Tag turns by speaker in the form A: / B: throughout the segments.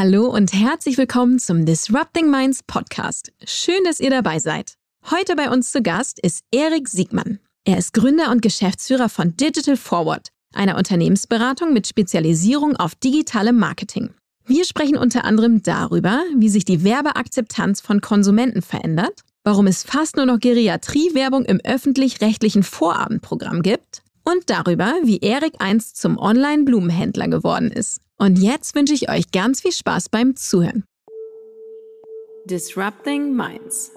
A: Hallo und herzlich willkommen zum Disrupting Minds Podcast. Schön, dass ihr dabei seid. Heute bei uns zu Gast ist Erik Siegmann. Er ist Gründer und Geschäftsführer von Digital Forward, einer Unternehmensberatung mit Spezialisierung auf digitale Marketing. Wir sprechen unter anderem darüber, wie sich die Werbeakzeptanz von Konsumenten verändert, warum es fast nur noch Geriatrie-Werbung im öffentlich-rechtlichen Vorabendprogramm gibt und darüber, wie Erik einst zum Online-Blumenhändler geworden ist. Und jetzt wünsche ich euch ganz viel Spaß beim Zuhören. Disrupting Minds.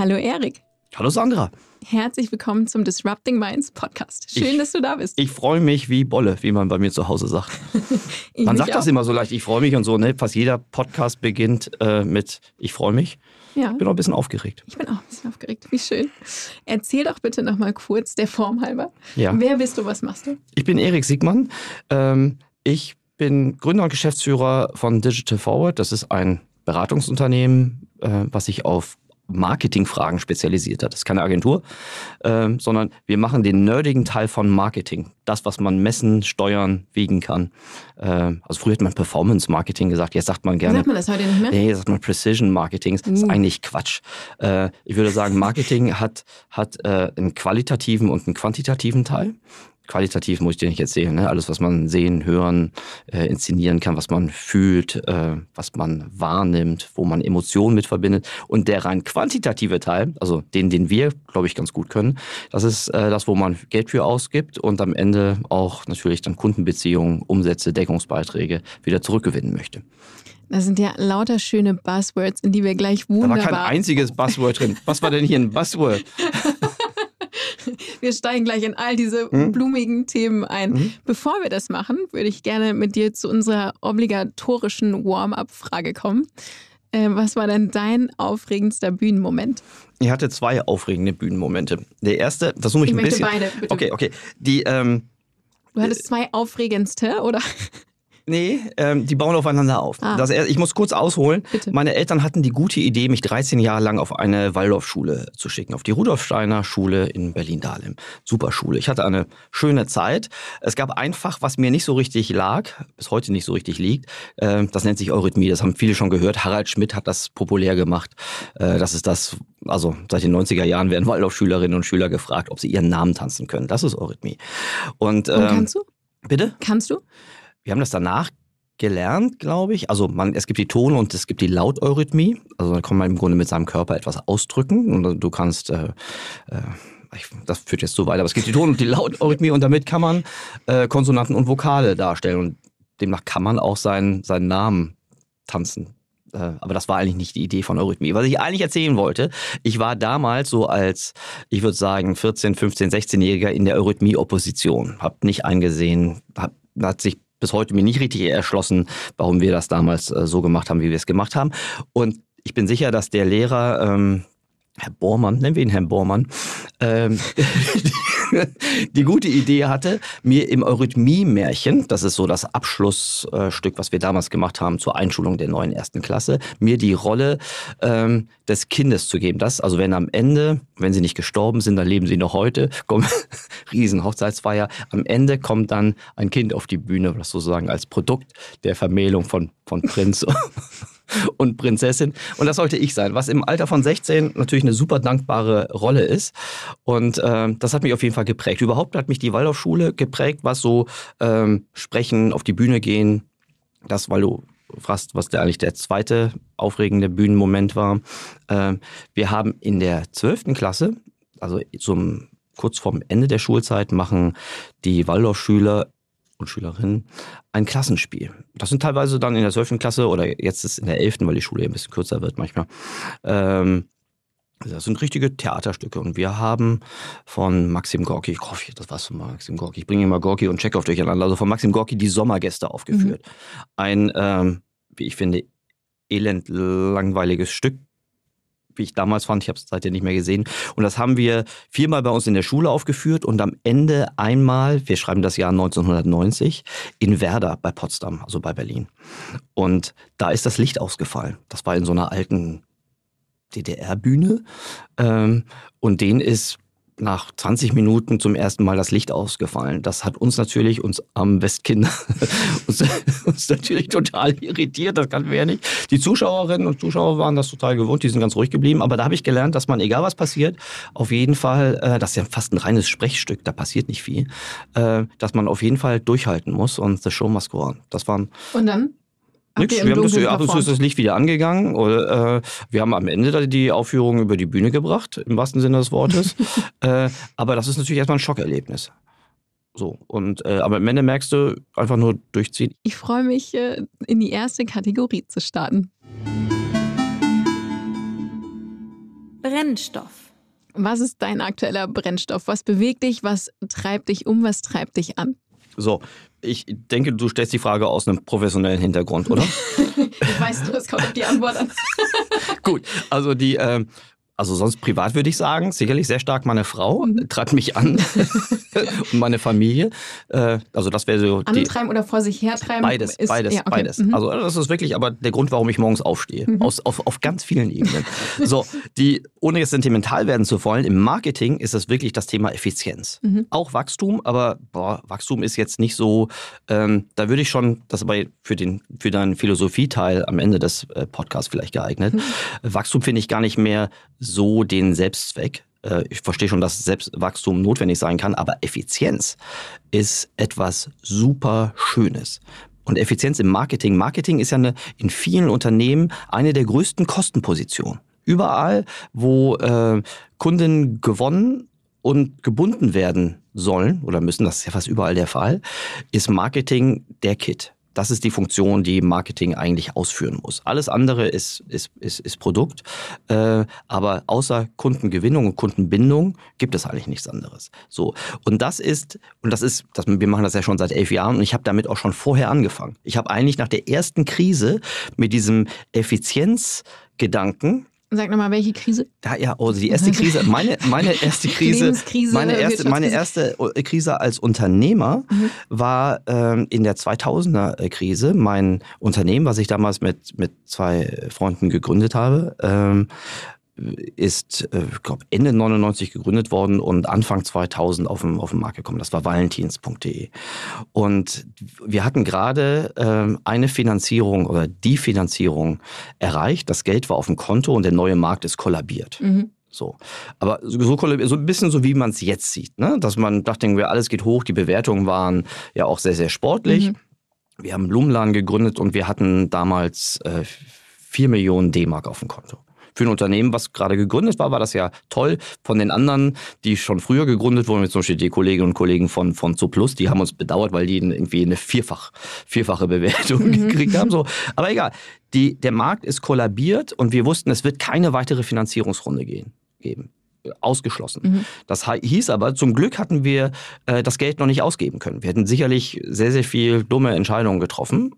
A: Hallo Erik.
B: Hallo Sandra.
A: Herzlich willkommen zum Disrupting Minds Podcast. Schön,
B: ich,
A: dass du da bist.
B: Ich freue mich wie Bolle, wie man bei mir zu Hause sagt. man sagt auch. das immer so leicht, ich freue mich und so. Ne? Fast jeder Podcast beginnt äh, mit Ich freue mich. Ja. Ich bin auch ein bisschen aufgeregt.
A: Ich bin auch ein bisschen aufgeregt. Wie schön. Erzähl doch bitte noch mal kurz, der Form halber. Ja. Wer bist du, was machst du?
B: Ich bin Erik Siegmann. Ähm, ich bin Gründer und Geschäftsführer von Digital Forward. Das ist ein Beratungsunternehmen, äh, was sich auf Marketingfragen spezialisiert hat. Das ist keine Agentur, ähm, sondern wir machen den nerdigen Teil von Marketing. Das, was man messen, steuern, wiegen kann. Ähm, also früher hat man Performance Marketing gesagt, jetzt sagt man gerne.
A: Sagt man das heute nicht mehr?
B: Nee, sagt man Precision Marketing. Das ist uh. eigentlich Quatsch. Äh, ich würde sagen, Marketing hat, hat äh, einen qualitativen und einen quantitativen Teil qualitativ muss ich dir nicht erzählen. Ne? Alles, was man sehen, hören, äh, inszenieren kann, was man fühlt, äh, was man wahrnimmt, wo man Emotionen mit verbindet. Und der rein quantitative Teil, also den, den wir, glaube ich, ganz gut können, das ist äh, das, wo man Geld für ausgibt und am Ende auch natürlich dann Kundenbeziehungen, Umsätze, Deckungsbeiträge wieder zurückgewinnen möchte.
A: Da sind ja lauter schöne Buzzwords, in die wir gleich wunderbar...
B: Da war kein einziges Buzzword drin. Was war denn hier ein Buzzword?
A: Wir steigen gleich in all diese mhm. blumigen Themen ein. Mhm. Bevor wir das machen, würde ich gerne mit dir zu unserer obligatorischen Warm-up-Frage kommen. Äh, was war denn dein aufregendster Bühnenmoment?
B: Ich hatte zwei aufregende Bühnenmomente. Der erste, versuche ich, ich ein bisschen. Beide, bitte. Okay, okay. Die, ähm,
A: du hattest zwei aufregendste, oder?
B: Nee, ähm, die bauen aufeinander auf. Ah. Das, ich muss kurz ausholen. Bitte. Meine Eltern hatten die gute Idee, mich 13 Jahre lang auf eine Waldorfschule zu schicken, auf die Rudolf Steiner Schule in Berlin-Dahlem. Super Schule. Ich hatte eine schöne Zeit. Es gab ein Fach, was mir nicht so richtig lag, bis heute nicht so richtig liegt. Äh, das nennt sich Eurythmie. Das haben viele schon gehört. Harald Schmidt hat das populär gemacht. Äh, das ist das, also seit den 90er Jahren werden Waldorfschülerinnen und Schüler gefragt, ob sie ihren Namen tanzen können. Das ist Eurythmie.
A: Und, ähm, und kannst du?
B: Bitte?
A: Kannst du?
B: Wir haben das danach gelernt, glaube ich. Also man, es gibt die Ton- und es gibt die Lauteurythmie. Also da kann man im Grunde mit seinem Körper etwas ausdrücken und du kannst äh, äh, ich, das führt jetzt so weiter, aber es gibt die Ton- und die Lauteurythmie und damit kann man äh, Konsonanten und Vokale darstellen und demnach kann man auch seinen, seinen Namen tanzen. Äh, aber das war eigentlich nicht die Idee von Eurythmie. Was ich eigentlich erzählen wollte, ich war damals so als, ich würde sagen, 14, 15, 16-Jähriger in der Eurythmie-Opposition. Hab nicht eingesehen, hab, hat sich bis heute mir nicht richtig erschlossen, warum wir das damals äh, so gemacht haben, wie wir es gemacht haben. Und ich bin sicher, dass der Lehrer, ähm, Herr Bormann, nennen wir ihn Herrn Bormann, ähm, die gute Idee hatte, mir im Eurythmie-Märchen, das ist so das Abschlussstück, was wir damals gemacht haben zur Einschulung der neuen ersten Klasse, mir die Rolle ähm, des Kindes zu geben. Das, also wenn am Ende, wenn sie nicht gestorben sind, dann leben sie noch heute, kommen riesen Hochzeitsfeier, am Ende kommt dann ein Kind auf die Bühne, das sozusagen als Produkt der Vermählung von, von Prinz und Prinzessin. Und das sollte ich sein, was im Alter von 16 natürlich eine super dankbare Rolle ist. Und äh, das hat mich auf jeden Fall geprägt. Überhaupt hat mich die Waldorfschule geprägt, was so ähm, Sprechen, auf die Bühne gehen, das, weil du fragst, was der eigentlich der zweite aufregende Bühnenmoment war. Äh, wir haben in der 12. Klasse, also zum kurz vorm Ende der Schulzeit, machen die Waldorfschüler und Schülerinnen ein Klassenspiel. Das sind teilweise dann in der 12. Klasse oder jetzt ist es in der 11., weil die Schule ein bisschen kürzer wird manchmal. Ähm, das sind richtige Theaterstücke und wir haben von Maxim Gorki, oh, das war's von Maxim Gorki, ich bringe immer Gorki und Chekhov durcheinander, also von Maxim Gorki die Sommergäste aufgeführt. Mhm. Ein, ähm, wie ich finde, elend langweiliges Stück, wie ich damals fand. Ich habe es seitdem nicht mehr gesehen. Und das haben wir viermal bei uns in der Schule aufgeführt und am Ende einmal, wir schreiben das Jahr 1990, in Werder bei Potsdam, also bei Berlin. Und da ist das Licht ausgefallen. Das war in so einer alten DDR-Bühne. Ähm, und den ist nach 20 Minuten zum ersten Mal das Licht ausgefallen. Das hat uns natürlich, uns am Westkinder, uns, uns, natürlich total irritiert. Das kannten wir ja nicht. Die Zuschauerinnen und Zuschauer waren das total gewohnt. Die sind ganz ruhig geblieben. Aber da habe ich gelernt, dass man, egal was passiert, auf jeden Fall, äh, das ist ja fast ein reines Sprechstück, da passiert nicht viel, äh, dass man auf jeden Fall durchhalten muss und the show must go on. Das waren.
A: Und dann?
B: Nix, wir haben das, ab und zu ist das Licht wieder angegangen. Oder, äh, wir haben am Ende die Aufführung über die Bühne gebracht, im wahrsten Sinne des Wortes. äh, aber das ist natürlich erstmal ein Schockerlebnis. So, und äh, aber am Ende merkst du einfach nur durchziehen.
A: Ich freue mich, äh, in die erste Kategorie zu starten. Brennstoff. Was ist dein aktueller Brennstoff? Was bewegt dich? Was treibt dich um? Was treibt dich an?
B: So, ich denke, du stellst die Frage aus einem professionellen Hintergrund, oder?
A: ich weiß, du, es kommt auf die Antwort an.
B: Gut, also die, äh, also sonst privat würde ich sagen, sicherlich sehr stark meine Frau treibt mich an und meine Familie. Äh, also das wäre so.
A: Antreiben oder vor sich hertreiben?
B: Beides, ist, beides, ja, okay. beides. Mhm. Also das ist wirklich aber der Grund, warum ich morgens aufstehe. Mhm. Aus, auf, auf ganz vielen Ebenen. so, die, ohne jetzt sentimental werden zu wollen, im Marketing ist das wirklich das Thema Effizienz. Mhm. Auch Wachstum, aber boah, Wachstum ist jetzt nicht so, ähm, da würde ich schon, das ist aber für, den, für deinen Philosophieteil am Ende des äh, Podcasts vielleicht geeignet. Mhm. Wachstum finde ich gar nicht mehr so den Selbstzweck. Äh, ich verstehe schon, dass Selbstwachstum notwendig sein kann, aber Effizienz ist etwas super Schönes. Und Effizienz im Marketing. Marketing ist ja eine, in vielen Unternehmen eine der größten Kostenpositionen. Überall, wo äh, Kunden gewonnen und gebunden werden sollen oder müssen, das ist ja fast überall der Fall, ist Marketing der Kit. Das ist die Funktion, die Marketing eigentlich ausführen muss. Alles andere ist, ist, ist, ist Produkt, äh, aber außer Kundengewinnung und Kundenbindung gibt es eigentlich nichts anderes. So und das ist und das ist, das, wir machen das ja schon seit elf Jahren und ich habe damit auch schon vorher angefangen. Ich habe eigentlich nach der ersten Krise mit diesem Effizienzgedanken
A: Sag nochmal, welche Krise?
B: Da, ja, also die erste Krise, meine, meine erste Krise, meine erste, meine erste äh, Krise als Unternehmer mhm. war ähm, in der 2000er Krise. Mein Unternehmen, was ich damals mit, mit zwei Freunden gegründet habe, ähm, ist, äh, ich glaube, Ende 99 gegründet worden und Anfang 2000 auf den, auf den Markt gekommen. Das war valentins.de. Und wir hatten gerade äh, eine Finanzierung oder die Finanzierung erreicht. Das Geld war auf dem Konto und der neue Markt ist kollabiert. Mhm. So. Aber so, so ein bisschen so, wie man es jetzt sieht, ne? Dass man dachte, alles geht hoch, die Bewertungen waren ja auch sehr, sehr sportlich. Mhm. Wir haben Blumenladen gegründet und wir hatten damals äh, 4 Millionen D-Mark auf dem Konto für ein Unternehmen, was gerade gegründet war, war das ja toll. Von den anderen, die schon früher gegründet wurden, zum Beispiel die Kolleginnen und Kollegen von, von Zuplus, die haben uns bedauert, weil die irgendwie eine vierfach, vierfache Bewertung mhm. gekriegt haben. So. Aber egal, die, der Markt ist kollabiert und wir wussten, es wird keine weitere Finanzierungsrunde gehen, geben ausgeschlossen. Mhm. Das hieß aber, zum Glück hatten wir äh, das Geld noch nicht ausgeben können. Wir hätten sicherlich sehr, sehr viel dumme Entscheidungen getroffen.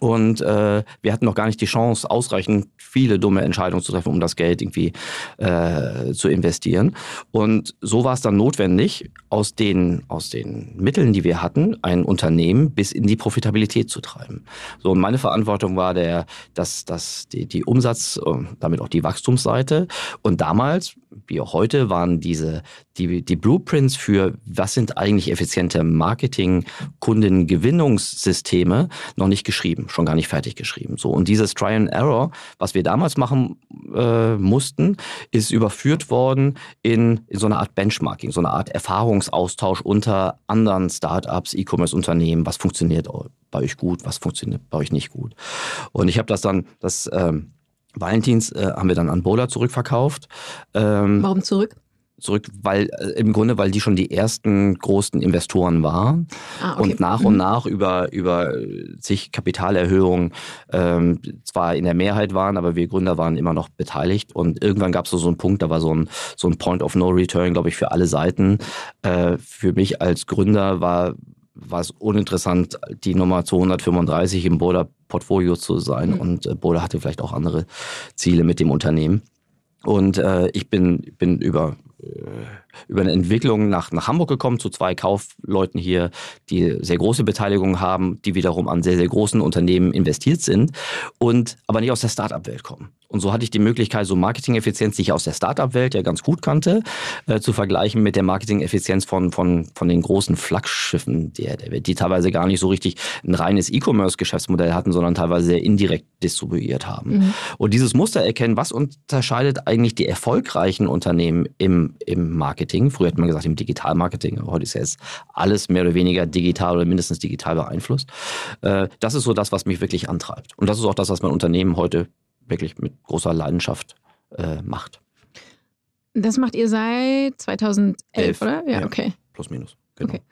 B: Und äh, wir hatten noch gar nicht die Chance, ausreichend viele dumme Entscheidungen zu treffen, um das Geld irgendwie äh, zu investieren. Und so war es dann notwendig, aus den, aus den Mitteln, die wir hatten, ein Unternehmen bis in die Profitabilität zu treiben. So, und meine Verantwortung war der, dass, dass die, die Umsatz, damit auch die Wachstumsseite. Und damals, wie auch heute, waren diese, die, die Blueprints für, was sind eigentlich effiziente Marketing, Kundengewinnungssysteme noch nicht geschrieben schon gar nicht fertig geschrieben. So und dieses Try and Error, was wir damals machen äh, mussten, ist überführt worden in, in so eine Art Benchmarking, so eine Art Erfahrungsaustausch unter anderen Startups, E-Commerce-Unternehmen. Was funktioniert bei euch gut, was funktioniert bei euch nicht gut? Und ich habe das dann, das ähm, Valentins äh, haben wir dann an Bola zurückverkauft.
A: Ähm, Warum zurück?
B: Zurück, weil äh, im Grunde, weil die schon die ersten großen Investoren waren ah, okay. und nach und mhm. nach über über sich Kapitalerhöhungen ähm, zwar in der Mehrheit waren, aber wir Gründer waren immer noch beteiligt und irgendwann gab es so, so einen Punkt, da war so ein so ein Point of No Return, glaube ich, für alle Seiten. Äh, für mich als Gründer war war es uninteressant, die Nummer 235 im Boda Portfolio zu sein. Mhm. Und äh, Boda hatte vielleicht auch andere Ziele mit dem Unternehmen. Und äh, ich bin, bin über äh, über eine Entwicklung nach, nach Hamburg gekommen zu zwei Kaufleuten hier, die sehr große Beteiligung haben, die wiederum an sehr, sehr großen Unternehmen investiert sind und aber nicht aus der Startup-Welt kommen. Und so hatte ich die Möglichkeit, so Marketing-Effizienz, die ich aus der Startup-Welt ja ganz gut kannte, äh, zu vergleichen mit der Marketing-Effizienz von, von, von den großen Flaggschiffen der, der die teilweise gar nicht so richtig ein reines E-Commerce-Geschäftsmodell hatten, sondern teilweise sehr indirekt distribuiert haben. Mhm. Und dieses Muster erkennen, was unterscheidet eigentlich die erfolgreichen Unternehmen im, im Marketing? Früher hat man gesagt im Digital-Marketing, aber heute ist ja jetzt alles mehr oder weniger digital oder mindestens digital beeinflusst. Äh, das ist so das, was mich wirklich antreibt. Und das ist auch das, was mein Unternehmen heute wirklich mit großer Leidenschaft äh, macht.
A: Das macht ihr seit 2011, Elf. oder?
B: Ja, ja, okay. Plus minus.
A: Genau. Okay.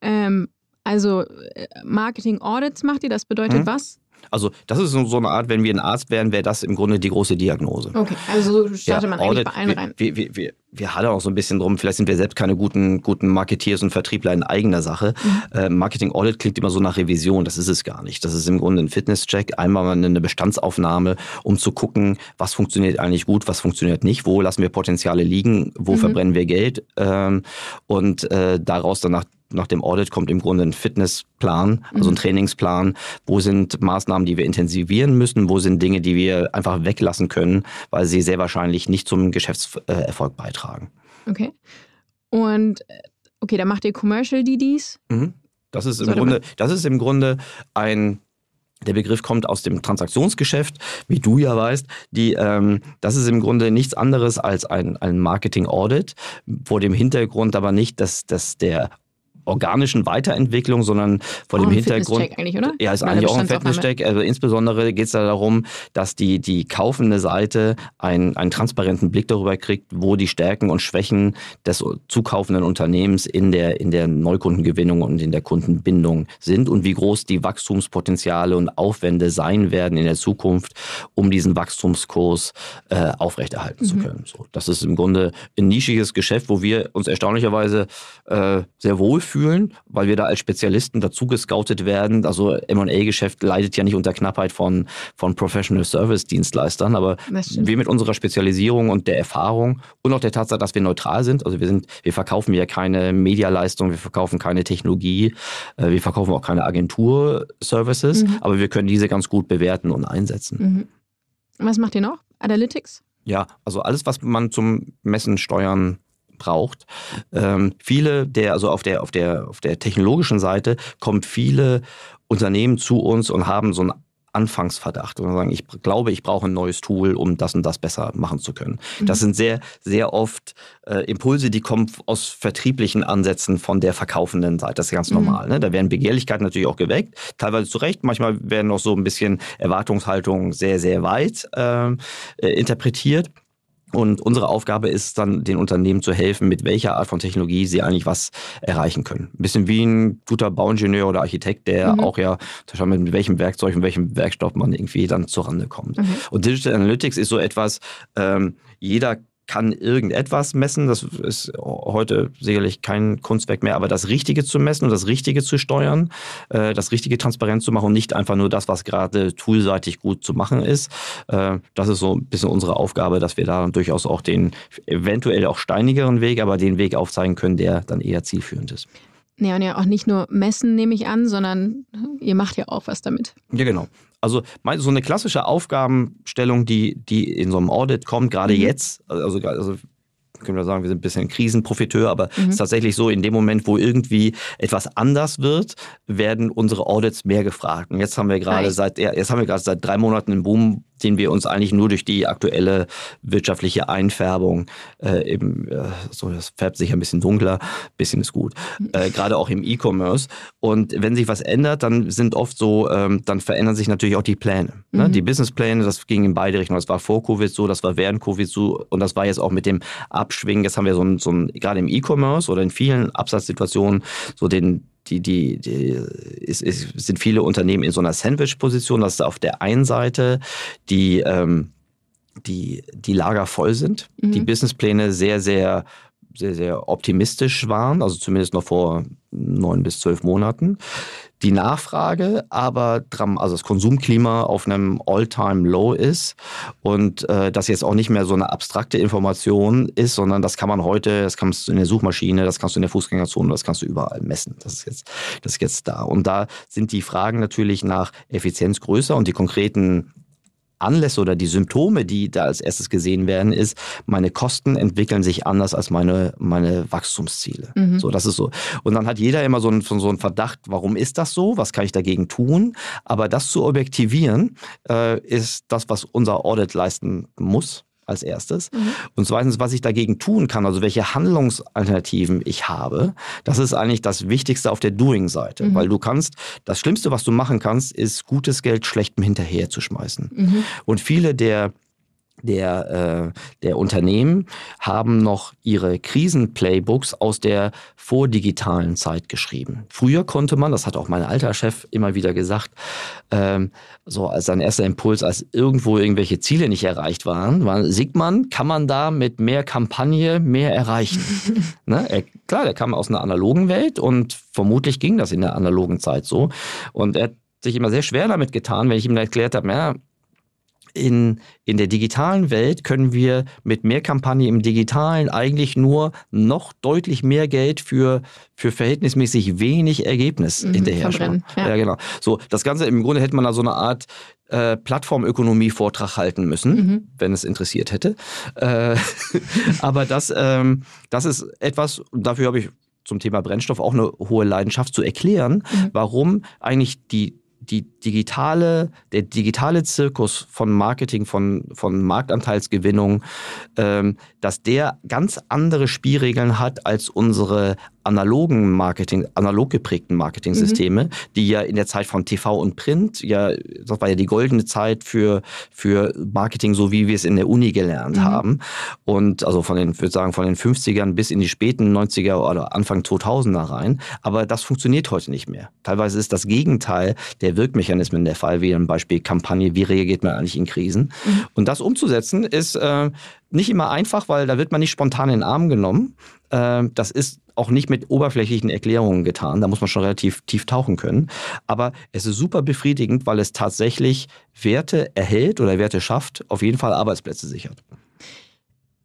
A: Ähm, also äh, Marketing Audits macht ihr, das bedeutet hm. was?
B: Also das ist so eine Art, wenn wir ein Arzt wären, wäre das im Grunde die große Diagnose.
A: Okay, also so startet ja, man eigentlich bei allen rein.
B: Wir, wir, wir, wir hadern auch so ein bisschen drum, vielleicht sind wir selbst keine guten, guten Marketeers und Vertriebler in eigener Sache. Mhm. Äh, Marketing Audit klingt immer so nach Revision, das ist es gar nicht. Das ist im Grunde ein Fitnesscheck, einmal eine Bestandsaufnahme, um zu gucken, was funktioniert eigentlich gut, was funktioniert nicht, wo lassen wir Potenziale liegen, wo mhm. verbrennen wir Geld ähm, und äh, daraus danach nach dem Audit kommt im Grunde ein Fitnessplan, also ein mhm. Trainingsplan. Wo sind Maßnahmen, die wir intensivieren müssen? Wo sind Dinge, die wir einfach weglassen können, weil sie sehr wahrscheinlich nicht zum Geschäftserfolg beitragen?
A: Okay. Und okay, da macht ihr Commercial DDs?
B: Mhm. Das ist im Grunde, das ist im Grunde ein der Begriff kommt aus dem Transaktionsgeschäft, wie du ja weißt. Die, ähm, das ist im Grunde nichts anderes als ein, ein Marketing-Audit, vor dem Hintergrund aber nicht, dass, dass der organischen Weiterentwicklung, sondern vor auch dem Hintergrund.
A: Eigentlich, oder?
B: Ja, ist eigentlich auch ein Fitnesscheck. Also insbesondere geht es da darum, dass die, die kaufende Seite einen, einen transparenten Blick darüber kriegt, wo die Stärken und Schwächen des zukaufenden Unternehmens in der, in der Neukundengewinnung und in der Kundenbindung sind und wie groß die Wachstumspotenziale und Aufwände sein werden in der Zukunft, um diesen Wachstumskurs äh, aufrechterhalten mhm. zu können. So, das ist im Grunde ein nischiges Geschäft, wo wir uns erstaunlicherweise äh, sehr wohl fühlen, weil wir da als Spezialisten dazu gescoutet werden. Also M&A-Geschäft leidet ja nicht unter Knappheit von, von Professional Service Dienstleistern, aber wir mit unserer Spezialisierung und der Erfahrung und auch der Tatsache, dass wir neutral sind, also wir sind, wir verkaufen ja keine Medialeistung, wir verkaufen keine Technologie, äh, wir verkaufen auch keine Agentur-Services, mhm. aber wir können diese ganz gut bewerten und einsetzen.
A: Mhm. Was macht ihr noch? Analytics?
B: Ja, also alles, was man zum Messen, Steuern, braucht. Ähm, viele der, also auf der, auf der, auf der technologischen Seite kommen viele Unternehmen zu uns und haben so ein Anfangsverdacht und sagen, ich glaube, ich brauche ein neues Tool, um das und das besser machen zu können. Mhm. Das sind sehr, sehr oft äh, Impulse, die kommen aus vertrieblichen Ansätzen von der verkaufenden Seite. Das ist ganz mhm. normal. Ne? Da werden Begehrlichkeiten natürlich auch geweckt, teilweise zu Recht. Manchmal werden noch so ein bisschen Erwartungshaltungen sehr, sehr weit ähm, äh, interpretiert. Und unsere Aufgabe ist dann, den Unternehmen zu helfen, mit welcher Art von Technologie sie eigentlich was erreichen können. Ein bisschen wie ein guter Bauingenieur oder Architekt, der mhm. auch ja mit welchem Werkzeug und welchem Werkstoff man irgendwie dann zurande kommt. Mhm. Und Digital Analytics ist so etwas, ähm, jeder kann irgendetwas messen. Das ist heute sicherlich kein Kunstwerk mehr, aber das Richtige zu messen und das Richtige zu steuern, äh, das Richtige transparent zu machen und nicht einfach nur das, was gerade toolseitig gut zu machen ist. Äh, das ist so ein bisschen unsere Aufgabe, dass wir da durchaus auch den eventuell auch steinigeren Weg, aber den Weg aufzeigen können, der dann eher zielführend ist.
A: Ja, und ja auch nicht nur messen, nehme ich an, sondern ihr macht ja auch was damit.
B: Ja, genau. Also so eine klassische Aufgabenstellung, die, die in so einem Audit kommt, gerade mhm. jetzt, also, also können wir sagen, wir sind ein bisschen Krisenprofiteur, aber es mhm. ist tatsächlich so, in dem Moment, wo irgendwie etwas anders wird, werden unsere Audits mehr gefragt. Und jetzt haben wir gerade seit, jetzt haben wir gerade seit drei Monaten einen Boom den wir uns eigentlich nur durch die aktuelle wirtschaftliche Einfärbung äh, eben, äh, so das färbt sich ein bisschen dunkler, bisschen ist gut, äh, gerade auch im E-Commerce. Und wenn sich was ändert, dann sind oft so, ähm, dann verändern sich natürlich auch die Pläne. Ne? Mhm. Die Businesspläne, das ging in beide Richtungen. Das war vor Covid so, das war während Covid so und das war jetzt auch mit dem Abschwingen. Jetzt haben wir so ein, so ein gerade im E-Commerce oder in vielen Absatzsituationen so den die, die, die ist, ist, sind viele Unternehmen in so einer Sandwich-Position, dass auf der einen Seite die, ähm, die, die Lager voll sind, mhm. die Businesspläne sehr, sehr sehr, sehr optimistisch waren, also zumindest noch vor neun bis zwölf Monaten. Die Nachfrage aber, also das Konsumklima auf einem All-Time-Low ist und äh, das jetzt auch nicht mehr so eine abstrakte Information ist, sondern das kann man heute, das kannst du in der Suchmaschine, das kannst du in der Fußgängerzone, das kannst du überall messen. Das ist jetzt, das ist jetzt da. Und da sind die Fragen natürlich nach Effizienz größer und die konkreten Anlässe oder die Symptome, die da als erstes gesehen werden, ist, meine Kosten entwickeln sich anders als meine, meine Wachstumsziele. Mhm. So, das ist so. Und dann hat jeder immer so einen, so einen Verdacht, warum ist das so? Was kann ich dagegen tun? Aber das zu objektivieren, äh, ist das, was unser Audit leisten muss als erstes. Mhm. Und zweitens, was ich dagegen tun kann, also welche Handlungsalternativen ich habe, das ist eigentlich das Wichtigste auf der Doing-Seite. Mhm. Weil du kannst, das Schlimmste, was du machen kannst, ist gutes Geld schlechtem hinterher zu schmeißen. Mhm. Und viele der der, äh, der Unternehmen haben noch ihre Krisenplaybooks aus der vordigitalen Zeit geschrieben. Früher konnte man, das hat auch mein alter Chef immer wieder gesagt, ähm, so als sein erster Impuls, als irgendwo irgendwelche Ziele nicht erreicht waren, war Sigmund, kann man da mit mehr Kampagne mehr erreichen? ne? er, klar, der kam aus einer analogen Welt und vermutlich ging das in der analogen Zeit so. Und er hat sich immer sehr schwer damit getan, wenn ich ihm erklärt habe, ja, in, in der digitalen Welt können wir mit mehr Kampagne im Digitalen eigentlich nur noch deutlich mehr Geld für, für verhältnismäßig wenig Ergebnis mhm, hinterher schon. Ja. ja. genau. So, das Ganze im Grunde hätte man da so eine Art äh, Plattformökonomie-Vortrag halten müssen, mhm. wenn es interessiert hätte. Äh, aber das, ähm, das ist etwas, dafür habe ich zum Thema Brennstoff auch eine hohe Leidenschaft zu erklären, mhm. warum eigentlich die die digitale, der digitale Zirkus von Marketing, von, von Marktanteilsgewinnung, ähm, dass der ganz andere Spielregeln hat als unsere analogen Marketing, analog geprägten Marketingsysteme, mhm. die ja in der Zeit von TV und Print, ja, das war ja die goldene Zeit für, für Marketing, so wie wir es in der Uni gelernt mhm. haben. Und also von den, würde sagen, von den 50ern bis in die späten 90er oder Anfang 2000er rein. Aber das funktioniert heute nicht mehr. Teilweise ist das Gegenteil der Wirkmechanismen der Fall, wie ein Beispiel Kampagne, wie reagiert man eigentlich in Krisen. Mhm. Und das umzusetzen ist äh, nicht immer einfach, weil da wird man nicht spontan in den Arm genommen. Äh, das ist auch nicht mit oberflächlichen Erklärungen getan. Da muss man schon relativ tief tauchen können. Aber es ist super befriedigend, weil es tatsächlich Werte erhält oder Werte schafft, auf jeden Fall Arbeitsplätze sichert.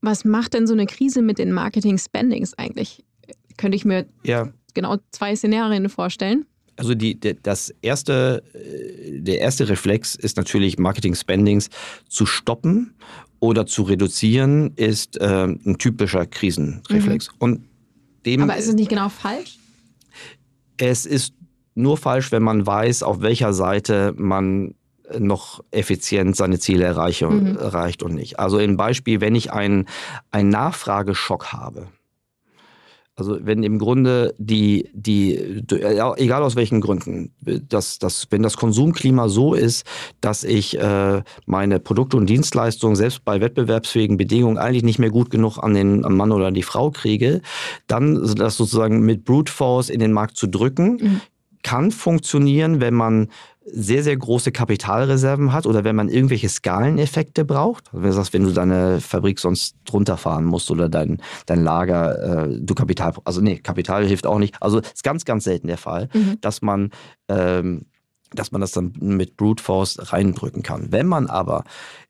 A: Was macht denn so eine Krise mit den Marketing-Spendings eigentlich? Könnte ich mir ja. genau zwei Szenarien vorstellen.
B: Also die, das erste, äh, der erste Reflex ist natürlich Marketing-Spendings zu stoppen oder zu reduzieren, ist äh, ein typischer Krisenreflex. Mhm. Und
A: dem, Aber ist es nicht genau falsch?
B: Es ist nur falsch, wenn man weiß, auf welcher Seite man noch effizient seine Ziele erreiche, mhm. erreicht und nicht. Also im Beispiel, wenn ich einen, einen Nachfrageschock habe, also wenn im Grunde die, die, egal aus welchen Gründen, dass, dass, wenn das Konsumklima so ist, dass ich äh, meine Produkte und Dienstleistungen selbst bei wettbewerbsfähigen Bedingungen eigentlich nicht mehr gut genug an den an Mann oder die Frau kriege, dann das sozusagen mit Brute Force in den Markt zu drücken, mhm. kann funktionieren, wenn man sehr, sehr große Kapitalreserven hat oder wenn man irgendwelche Skaleneffekte braucht. Wenn du sagst, wenn du deine Fabrik sonst runterfahren musst oder dein, dein Lager, äh, du Kapital, also nee, Kapital hilft auch nicht. Also ist ganz, ganz selten der Fall, mhm. dass man ähm, dass man das dann mit Brute Force reindrücken kann. Wenn man aber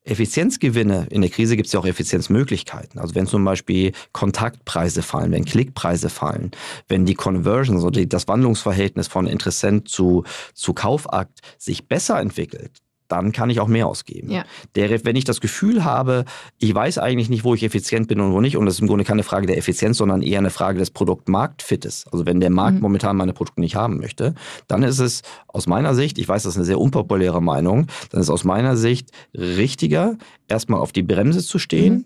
B: Effizienzgewinne, in der Krise gibt es ja auch Effizienzmöglichkeiten. Also wenn zum Beispiel Kontaktpreise fallen, wenn Klickpreise fallen, wenn die Conversions oder das Wandlungsverhältnis von Interessent zu, zu Kaufakt sich besser entwickelt, dann kann ich auch mehr ausgeben. Ja. Der, wenn ich das Gefühl habe, ich weiß eigentlich nicht, wo ich effizient bin und wo nicht, und das ist im Grunde keine Frage der Effizienz, sondern eher eine Frage des Produktmarktfittes. Also wenn der Markt mhm. momentan meine Produkte nicht haben möchte, dann ist es aus meiner Sicht, ich weiß, das ist eine sehr unpopuläre Meinung, dann ist es aus meiner Sicht richtiger, erstmal auf die Bremse zu stehen, mhm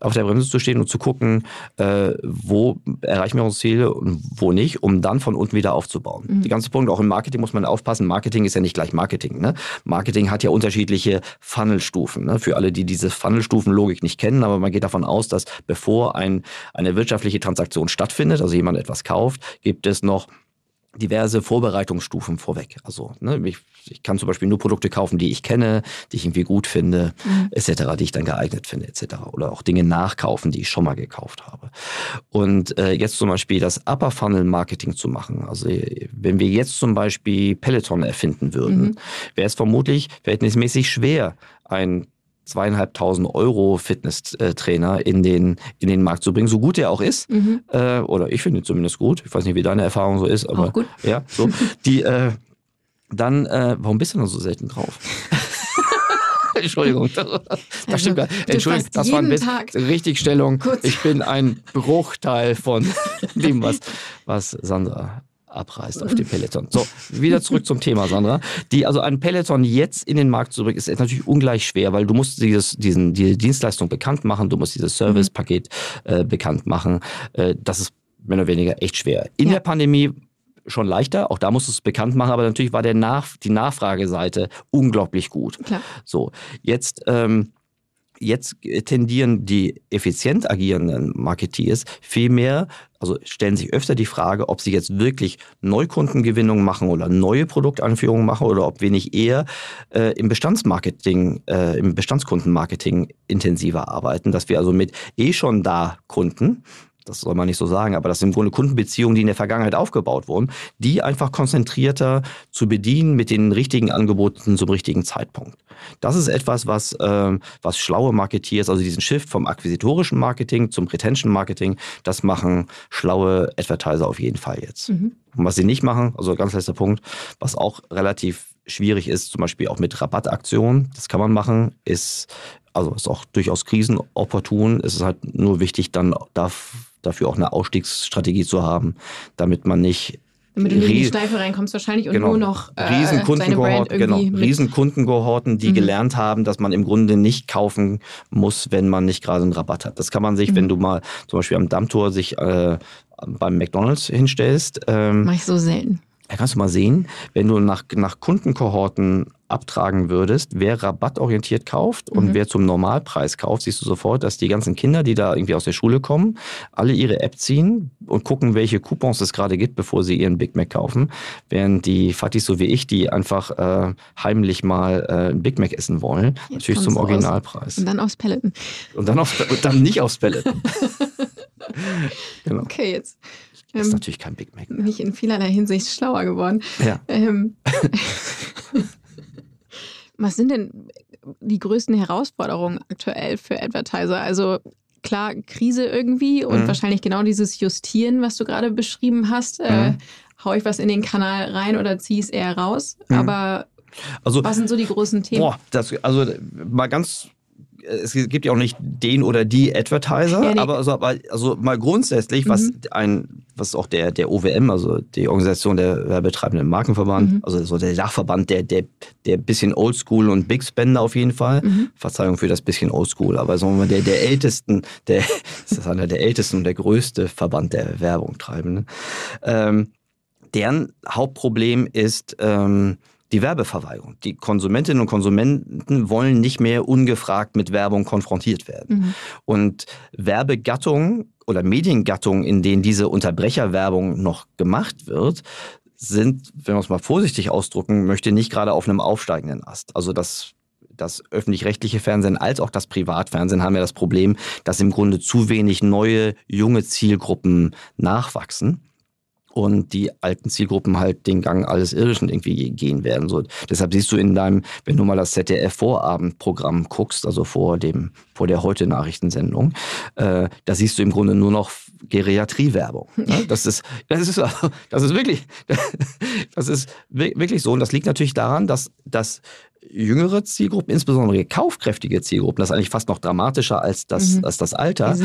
B: auf der Bremse zu stehen und zu gucken, äh, wo erreichen wir unsere Ziele und wo nicht, um dann von unten wieder aufzubauen. Mhm. Die ganze Punkt, auch im Marketing muss man aufpassen. Marketing ist ja nicht gleich Marketing. Ne? Marketing hat ja unterschiedliche Funnelstufen. Ne? Für alle, die diese Funnelstufenlogik nicht kennen, aber man geht davon aus, dass bevor ein, eine wirtschaftliche Transaktion stattfindet, also jemand etwas kauft, gibt es noch diverse Vorbereitungsstufen vorweg. Also ne, ich, ich, kann zum Beispiel nur Produkte kaufen, die ich kenne, die ich irgendwie gut finde, mhm. etc., die ich dann geeignet finde, etc. Oder auch Dinge nachkaufen, die ich schon mal gekauft habe. Und äh, jetzt zum Beispiel das Upper Funnel Marketing zu machen. Also wenn wir jetzt zum Beispiel Peloton erfinden würden, mhm. wäre es vermutlich verhältnismäßig schwer, ein zweieinhalbtausend Euro Fitnesstrainer in den, in den Markt zu bringen, so gut er auch ist. Mhm. Äh, oder ich finde ihn zumindest gut. Ich weiß nicht, wie deine Erfahrung so ist, aber ja, so. Die, äh, dann, äh, warum bist du noch so selten drauf? Entschuldigung, das, das stimmt. Entschuldigung, das war ein bisschen Richtigstellung. Ich bin ein Bruchteil von dem, was, was Sandra abreißt auf dem Peloton. So, wieder zurück zum Thema, Sandra. Die, also ein Peloton jetzt in den Markt zu bringen, ist natürlich ungleich schwer, weil du musst dieses, diesen, diese Dienstleistung bekannt machen, du musst dieses Servicepaket äh, bekannt machen. Äh, das ist mehr oder weniger echt schwer. In ja. der Pandemie schon leichter, auch da musst du es bekannt machen, aber natürlich war der Nach die Nachfrageseite unglaublich gut.
A: Klar.
B: So, jetzt ähm, Jetzt tendieren die effizient agierenden Marketeers vielmehr, also stellen sich öfter die Frage, ob sie jetzt wirklich Neukundengewinnung machen oder neue Produktanführungen machen oder ob wir nicht eher äh, im Bestandsmarketing, äh, im Bestandskundenmarketing intensiver arbeiten, dass wir also mit eh schon da Kunden das soll man nicht so sagen, aber das sind im Grunde Kundenbeziehungen, die in der Vergangenheit aufgebaut wurden, die einfach konzentrierter zu bedienen mit den richtigen Angeboten zum richtigen Zeitpunkt. Das ist etwas, was, äh, was schlaue Marketeers, also diesen Shift vom akquisitorischen Marketing zum Retention Marketing, das machen schlaue Advertiser auf jeden Fall jetzt. Mhm. Und was sie nicht machen, also ganz letzter Punkt, was auch relativ schwierig ist, zum Beispiel auch mit Rabattaktionen, das kann man machen, ist also ist auch durchaus krisenopportun. Es ist halt nur wichtig, dann darf dafür auch eine Ausstiegsstrategie zu haben, damit man nicht
A: damit du nicht in die Schleife reinkommst wahrscheinlich und genau. nur noch äh, Riesenkundenkohorten,
B: genau. Riesenkundenkohorten, die mhm. gelernt haben, dass man im Grunde nicht kaufen muss, wenn man nicht gerade einen Rabatt hat. Das kann man sich, mhm. wenn du mal zum Beispiel am Dammtor sich äh, beim McDonalds hinstellst.
A: Ähm, Mach ich so selten.
B: Da kannst du mal sehen, wenn du nach, nach Kundenkohorten abtragen würdest, wer rabattorientiert kauft und mhm. wer zum Normalpreis kauft, siehst du sofort, dass die ganzen Kinder, die da irgendwie aus der Schule kommen, alle ihre App ziehen und gucken, welche Coupons es gerade gibt, bevor sie ihren Big Mac kaufen. Während die Fatis so wie ich, die einfach äh, heimlich mal äh, ein Big Mac essen wollen, Jetzt natürlich zum Originalpreis.
A: Und dann aufs Peloton.
B: Und dann, aufs, und dann nicht aufs Peloton.
A: genau. Okay, jetzt
B: das ist ähm, natürlich kein Big Mac.
A: Mehr. Bin in vielerlei Hinsicht schlauer geworden.
B: Ja. Ähm,
A: was sind denn die größten Herausforderungen aktuell für Advertiser? Also klar, Krise irgendwie und mhm. wahrscheinlich genau dieses Justieren, was du gerade beschrieben hast. Äh, mhm. Äh, hau ich was in den Kanal rein oder ziehe es eher raus? Mhm. Aber also, was sind so die großen Themen?
B: Boah, das, also mal ganz es gibt ja auch nicht den oder die Advertiser, ja, nee. aber also, also, mal grundsätzlich, was mhm. ein, was auch der, der OWM, also die Organisation der Werbetreibenden Markenverband, mhm. also so der Dachverband, der, der, der bisschen Oldschool und Big Spender auf jeden Fall. Mhm. Verzeihung für das bisschen Oldschool, aber sagen wir mal, der, der ältesten, der, das ist einer der ältesten und der größte Verband der Werbung treibenden. Ähm, deren Hauptproblem ist, ähm, die Werbeverweigerung. Die Konsumentinnen und Konsumenten wollen nicht mehr ungefragt mit Werbung konfrontiert werden. Mhm. Und Werbegattungen oder Mediengattungen, in denen diese Unterbrecherwerbung noch gemacht wird, sind, wenn man es mal vorsichtig ausdrucken möchte, nicht gerade auf einem aufsteigenden Ast. Also das das öffentlich-rechtliche Fernsehen als auch das Privatfernsehen haben ja das Problem, dass im Grunde zu wenig neue, junge Zielgruppen nachwachsen und die alten Zielgruppen halt den Gang alles Irdischen irgendwie gehen werden. So, deshalb siehst du in deinem, wenn du mal das ZDF-Vorabendprogramm guckst, also vor dem, vor der heute Nachrichtensendung, äh, da siehst du im Grunde nur noch Geriatrie-Werbung. Ne? Das ist, das ist, das ist wirklich, das ist wirklich so. Und das liegt natürlich daran, dass, dass jüngere Zielgruppen, insbesondere kaufkräftige Zielgruppen, das ist eigentlich fast noch dramatischer als das, mhm. als das Alter,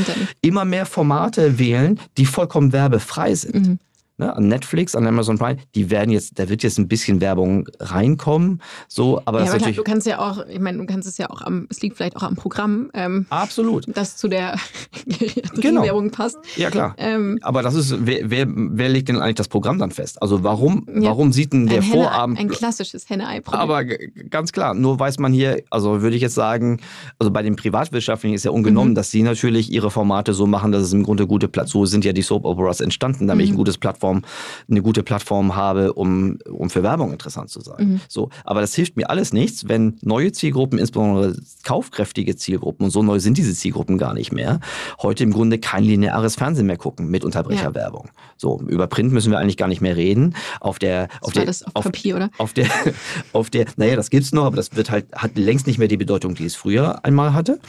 B: immer mehr Formate wählen, die vollkommen werbefrei sind. Mhm ne, an Netflix, an Amazon Prime, die werden jetzt, da wird jetzt ein bisschen Werbung reinkommen, so, aber
A: ja,
B: aber natürlich.
A: Du kannst ja auch, ich meine, du kannst es ja auch am, es liegt vielleicht auch am Programm.
B: Ähm, Absolut.
A: Das zu der genau. Werbung passt.
B: Ja, klar. Ähm, Aber das ist, wer, wer, wer legt denn eigentlich das Programm dann fest? Also warum, ja, warum sieht denn der
A: Henne,
B: Vorabend...
A: Ein klassisches Henne-Ei-Problem.
B: Aber ganz klar, nur weiß man hier, also würde ich jetzt sagen, also bei den Privatwirtschaftlichen ist ja ungenommen, mhm. dass sie natürlich ihre Formate so machen, dass es im Grunde gute Platz, so sind ja die Soap Operas entstanden, damit mhm. ich ein gutes Plattform, eine gute Plattform habe, um, um für Werbung interessant zu sein. Mhm. So, aber das hilft mir alles nichts, wenn neue Zielgruppen, insbesondere kaufkräftige Zielgruppen, und so neu sind diese Zielgruppen gar nicht mehr, heute im Grunde kein lineares Fernsehen mehr gucken mit Unterbrecherwerbung. Ja. So, über Print müssen wir eigentlich gar nicht mehr reden. Auf der, auf
A: das
B: der,
A: das auf, auf Papier, oder?
B: Auf der, auf der, naja, das gibt's noch, aber das wird halt, hat längst nicht mehr die Bedeutung, die es früher einmal hatte.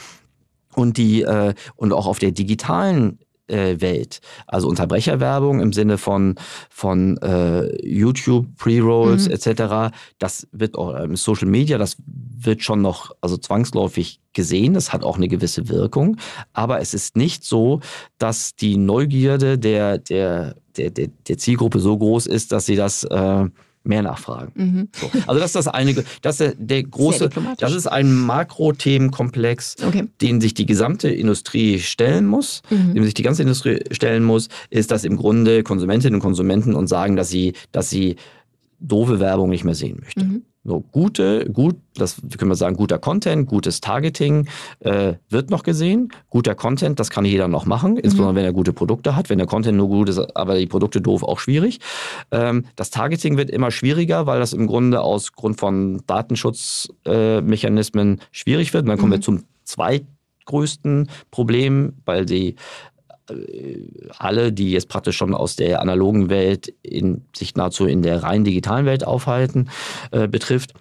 B: Und die, äh, und auch auf der digitalen äh, Welt. Also Unterbrecherwerbung im Sinne von, von äh, YouTube, Pre-Rolls mhm. etc. Das wird auch im Social Media, das wird schon noch also zwangsläufig gesehen. Das hat auch eine gewisse Wirkung. Aber es ist nicht so, dass die Neugierde der, der, der, der, der Zielgruppe so groß ist, dass sie das äh, mehr nachfragen. Mhm. So. Also das ist das eine, das ist der große, das ist ein Makrothemenkomplex, okay. den sich die gesamte Industrie stellen muss, mhm. dem sich die ganze Industrie stellen muss, ist, dass im Grunde Konsumentinnen und Konsumenten uns sagen, dass sie, dass sie doofe Werbung nicht mehr sehen möchte. Mhm. So gute, gut, das können wir sagen, guter Content, gutes Targeting äh, wird noch gesehen. Guter Content, das kann jeder noch machen, mhm. insbesondere wenn er gute Produkte hat. Wenn der Content nur gut ist, aber die Produkte doof, auch schwierig. Ähm, das Targeting wird immer schwieriger, weil das im Grunde aus Grund von Datenschutzmechanismen äh, schwierig wird. Und dann kommen mhm. wir zum zweitgrößten Problem, weil die alle, die jetzt praktisch schon aus der analogen Welt in, sich nahezu in der rein digitalen Welt aufhalten, äh, betrifft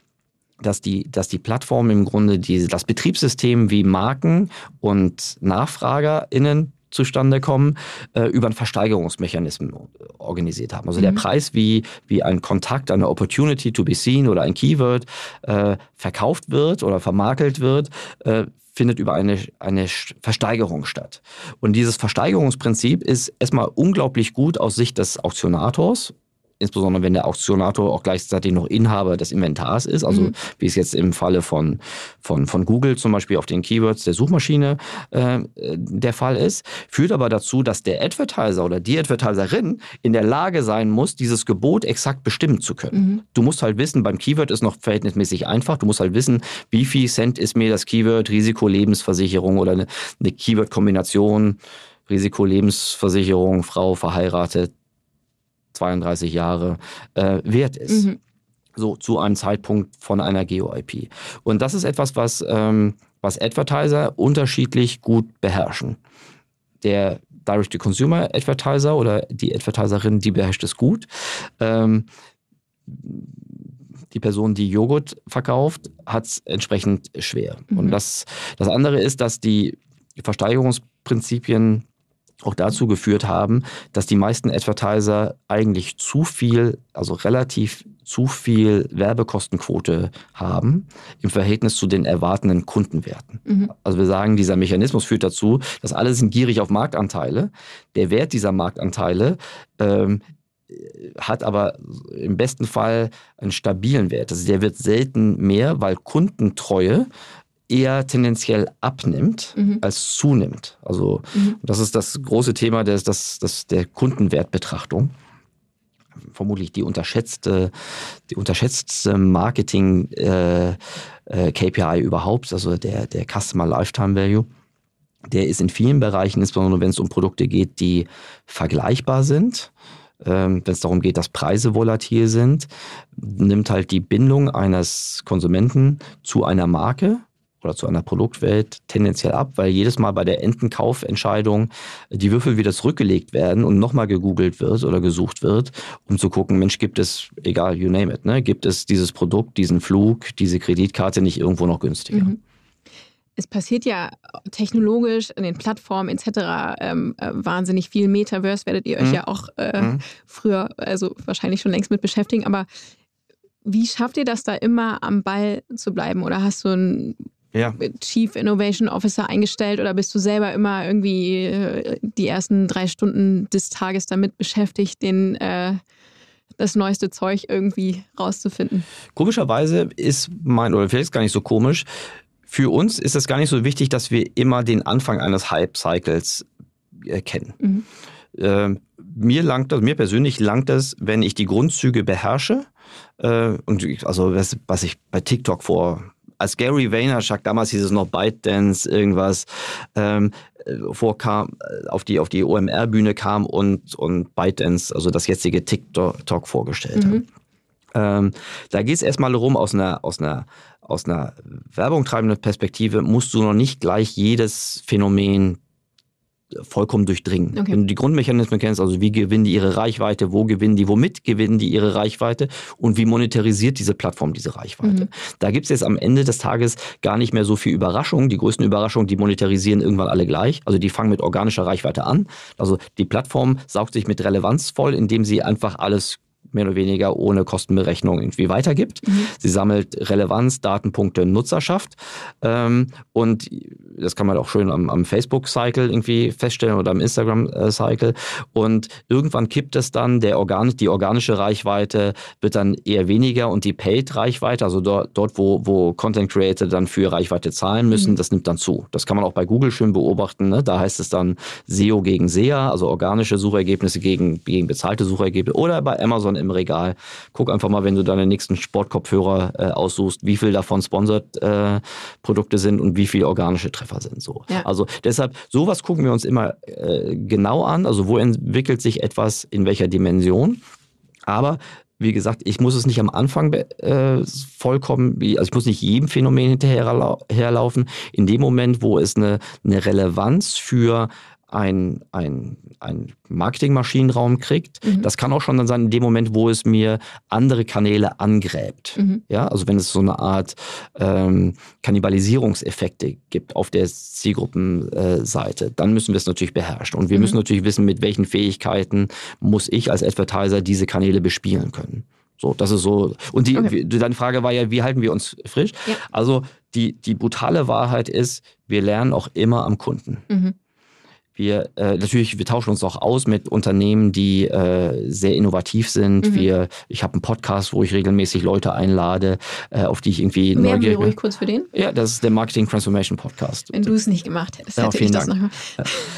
B: dass die, dass die Plattform im Grunde die, das Betriebssystem wie Marken und NachfragerInnen zustande kommen, äh, über einen Versteigerungsmechanismus organisiert haben. Also mhm. der Preis, wie, wie ein Kontakt, eine Opportunity to be seen oder ein Keyword äh, verkauft wird oder vermakelt wird, äh, findet über eine, eine Versteigerung statt. Und dieses Versteigerungsprinzip ist erstmal unglaublich gut aus Sicht des Auktionators, insbesondere wenn der Auktionator auch gleichzeitig noch Inhaber des Inventars ist, also mhm. wie es jetzt im Falle von, von, von Google zum Beispiel auf den Keywords der Suchmaschine äh, der Fall ist, führt aber dazu, dass der Advertiser oder die Advertiserin in der Lage sein muss, dieses Gebot exakt bestimmen zu können. Mhm. Du musst halt wissen, beim Keyword ist noch verhältnismäßig einfach, du musst halt wissen, wie viel Cent ist mir das Keyword Risiko Lebensversicherung oder eine, eine Keyword-Kombination Risiko Lebensversicherung, Frau verheiratet, 32 Jahre äh, wert ist. Mhm. So zu einem Zeitpunkt von einer Geo-IP. Und das ist etwas, was, ähm, was Advertiser unterschiedlich gut beherrschen. Der Direct-to-Consumer-Advertiser oder die Advertiserin, die beherrscht es gut. Ähm, die Person, die Joghurt verkauft, hat es entsprechend schwer. Mhm. Und das, das andere ist, dass die Versteigerungsprinzipien auch dazu geführt haben, dass die meisten Advertiser eigentlich zu viel, also relativ zu viel Werbekostenquote haben im Verhältnis zu den erwartenden Kundenwerten. Mhm. Also wir sagen, dieser Mechanismus führt dazu, dass alle sind gierig auf Marktanteile. Der Wert dieser Marktanteile ähm, hat aber im besten Fall einen stabilen Wert. Also der wird selten mehr, weil Kundentreue eher tendenziell abnimmt mhm. als zunimmt. Also mhm. das ist das große Thema des, des, des, der Kundenwertbetrachtung. Vermutlich die unterschätzte, die unterschätzte Marketing äh, äh, KPI überhaupt, also der, der Customer Lifetime Value. Der ist in vielen Bereichen, insbesondere wenn es um Produkte geht, die vergleichbar sind, ähm, wenn es darum geht, dass Preise volatil sind, nimmt halt die Bindung eines Konsumenten zu einer Marke oder zu einer Produktwelt tendenziell ab, weil jedes Mal bei der Entenkaufentscheidung die Würfel wieder zurückgelegt werden und nochmal gegoogelt wird oder gesucht wird, um zu gucken, Mensch, gibt es, egal, you name it, ne, gibt es dieses Produkt, diesen Flug, diese Kreditkarte nicht irgendwo noch günstiger? Mhm.
A: Es passiert ja technologisch in den Plattformen etc. Ähm, äh, wahnsinnig viel. Metaverse werdet ihr euch mhm. ja auch äh, mhm. früher, also wahrscheinlich schon längst mit beschäftigen. Aber wie schafft ihr das da immer am Ball zu bleiben? Oder hast du ein ja. Chief Innovation Officer eingestellt oder bist du selber immer irgendwie äh, die ersten drei Stunden des Tages damit beschäftigt, den äh, das neueste Zeug irgendwie rauszufinden?
B: Komischerweise ist mein, oder vielleicht ist gar nicht so komisch, für uns ist es gar nicht so wichtig, dass wir immer den Anfang eines Hype-Cycles erkennen. Mhm. Äh, mir langt das, mir persönlich langt es, wenn ich die Grundzüge beherrsche. Äh, und ich, also was, was ich bei TikTok vor als Gary Vaynerchuk, damals hieß es noch ByteDance, irgendwas, ähm, vorkam, äh, auf die, auf die OMR-Bühne kam und, und ByteDance, also das jetzige TikTok vorgestellt mhm. hat. Ähm, da geht es erstmal darum, aus einer, aus einer aus einer Werbung treibenden Perspektive musst du noch nicht gleich jedes Phänomen vollkommen durchdringen. Okay. Wenn du die Grundmechanismen kennst, also wie gewinnen die ihre Reichweite, wo gewinnen die, womit gewinnen die ihre Reichweite und wie monetarisiert diese Plattform diese Reichweite. Mhm. Da gibt es jetzt am Ende des Tages gar nicht mehr so viel Überraschung. Die größten Überraschungen, die monetarisieren irgendwann alle gleich. Also die fangen mit organischer Reichweite an. Also die Plattform saugt sich mit Relevanz voll, indem sie einfach alles mehr oder weniger ohne Kostenberechnung irgendwie weitergibt. Mhm. Sie sammelt Relevanz, Datenpunkte, Nutzerschaft ähm, und das kann man auch schön am, am Facebook-Cycle irgendwie feststellen oder am Instagram-Cycle und irgendwann kippt es dann, der Organ die organische Reichweite wird dann eher weniger und die Paid-Reichweite, also dort, dort wo, wo Content Creator dann für Reichweite zahlen müssen, mhm. das nimmt dann zu. Das kann man auch bei Google schön beobachten. Ne? Da heißt es dann SEO gegen SEA, also organische Suchergebnisse gegen, gegen bezahlte Suchergebnisse oder bei Amazon im Regal. Guck einfach mal, wenn du deine nächsten Sportkopfhörer äh, aussuchst, wie viel davon Sponsored äh, Produkte sind und wie viel organische Treffer sind. So. Ja. Also deshalb, sowas gucken wir uns immer äh, genau an. Also wo entwickelt sich etwas in welcher Dimension. Aber wie gesagt, ich muss es nicht am Anfang äh, vollkommen, also ich muss nicht jedem Phänomen hinterherlaufen. In dem Moment, wo es eine, eine Relevanz für ein, ein, ein Marketingmaschinenraum kriegt. Mhm. Das kann auch schon dann sein in dem Moment, wo es mir andere Kanäle angräbt. Mhm. Ja, also wenn es so eine Art ähm, Kannibalisierungseffekte gibt auf der Zielgruppenseite, dann müssen wir es natürlich beherrschen. Und wir mhm. müssen natürlich wissen, mit welchen Fähigkeiten muss ich als Advertiser diese Kanäle bespielen können. So, das ist so. Und die, okay. deine Frage war ja, wie halten wir uns frisch? Ja. Also die, die brutale Wahrheit ist, wir lernen auch immer am Kunden. Wir äh, natürlich, wir tauschen uns auch aus mit Unternehmen, die äh, sehr innovativ sind. Mhm. Wir, ich habe einen Podcast, wo ich regelmäßig Leute einlade, äh, auf die ich irgendwie
A: Mehr neugierig bin. ruhig kurz für den?
B: Ja, das ist der Marketing Transformation Podcast.
A: Wenn du es nicht gemacht hättest, hätte
B: ja, ich das
A: Dank. noch.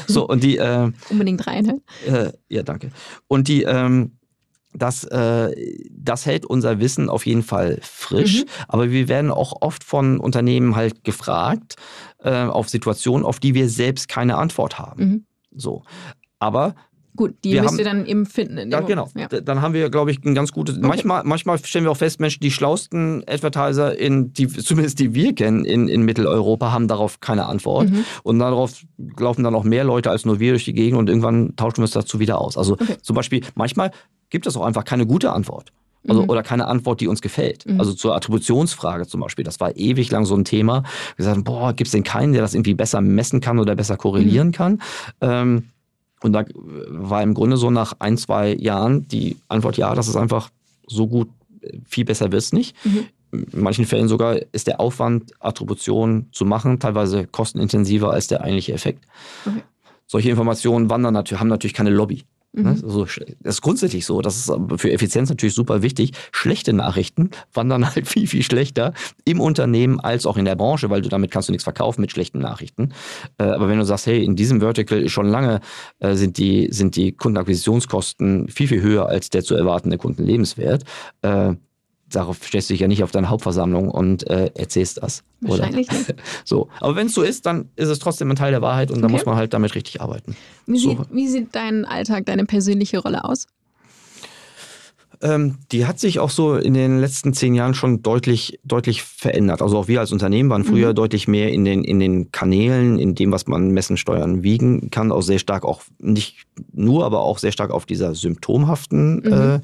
B: So und die äh,
A: unbedingt rein.
B: Äh, ja, danke. Und die ähm, das, äh, das hält unser Wissen auf jeden Fall frisch. Mhm. Aber wir werden auch oft von Unternehmen halt gefragt äh, auf Situationen, auf die wir selbst keine Antwort haben. Mhm. So. Aber
A: Gut, die wir müsst haben, ihr dann eben finden.
B: ja, genau. Ja. Dann haben wir, glaube ich, ein ganz gutes. Okay. Manchmal, manchmal stellen wir auch fest, Menschen, die schlausten Advertiser, in die, zumindest die wir kennen in, in Mitteleuropa, haben darauf keine Antwort. Mhm. Und darauf laufen dann auch mehr Leute als nur wir durch die Gegend und irgendwann tauschen wir es dazu wieder aus. Also okay. zum Beispiel, manchmal gibt es auch einfach keine gute Antwort. Also, mhm. Oder keine Antwort, die uns gefällt. Mhm. Also zur Attributionsfrage zum Beispiel. Das war ewig lang so ein Thema. Wir sagten, boah, gibt es denn keinen, der das irgendwie besser messen kann oder besser korrelieren mhm. kann? Ähm, und da war im Grunde so nach ein, zwei Jahren die Antwort, ja, das ist einfach so gut, viel besser wird es nicht. Mhm. In manchen Fällen sogar ist der Aufwand, Attribution zu machen, teilweise kostenintensiver als der eigentliche Effekt. Okay. Solche Informationen wandern natürlich, haben natürlich keine Lobby. Ne? Mhm. Also, das ist grundsätzlich so. Das ist für Effizienz natürlich super wichtig. Schlechte Nachrichten wandern halt viel, viel schlechter im Unternehmen als auch in der Branche, weil du damit kannst du nichts verkaufen mit schlechten Nachrichten. Äh, aber wenn du sagst, hey, in diesem Vertical schon lange äh, sind die, sind die Kundenakquisitionskosten viel, viel höher als der zu erwartende Kundenlebenswert, äh, darauf stellst du dich ja nicht auf deine Hauptversammlung und äh, erzählst das.
A: Wahrscheinlich
B: oder? nicht. So. Aber wenn es so ist, dann ist es trotzdem ein Teil der Wahrheit und okay. da muss man halt damit richtig arbeiten.
A: Wie,
B: so.
A: sieht, wie sieht dein Alltag, deine persönliche Rolle aus?
B: Ähm, die hat sich auch so in den letzten zehn Jahren schon deutlich, deutlich verändert. Also auch wir als Unternehmen waren früher mhm. deutlich mehr in den, in den Kanälen, in dem, was man messen, steuern, wiegen kann. Auch sehr stark, auch nicht nur, aber auch sehr stark auf dieser symptomhaften mhm. äh,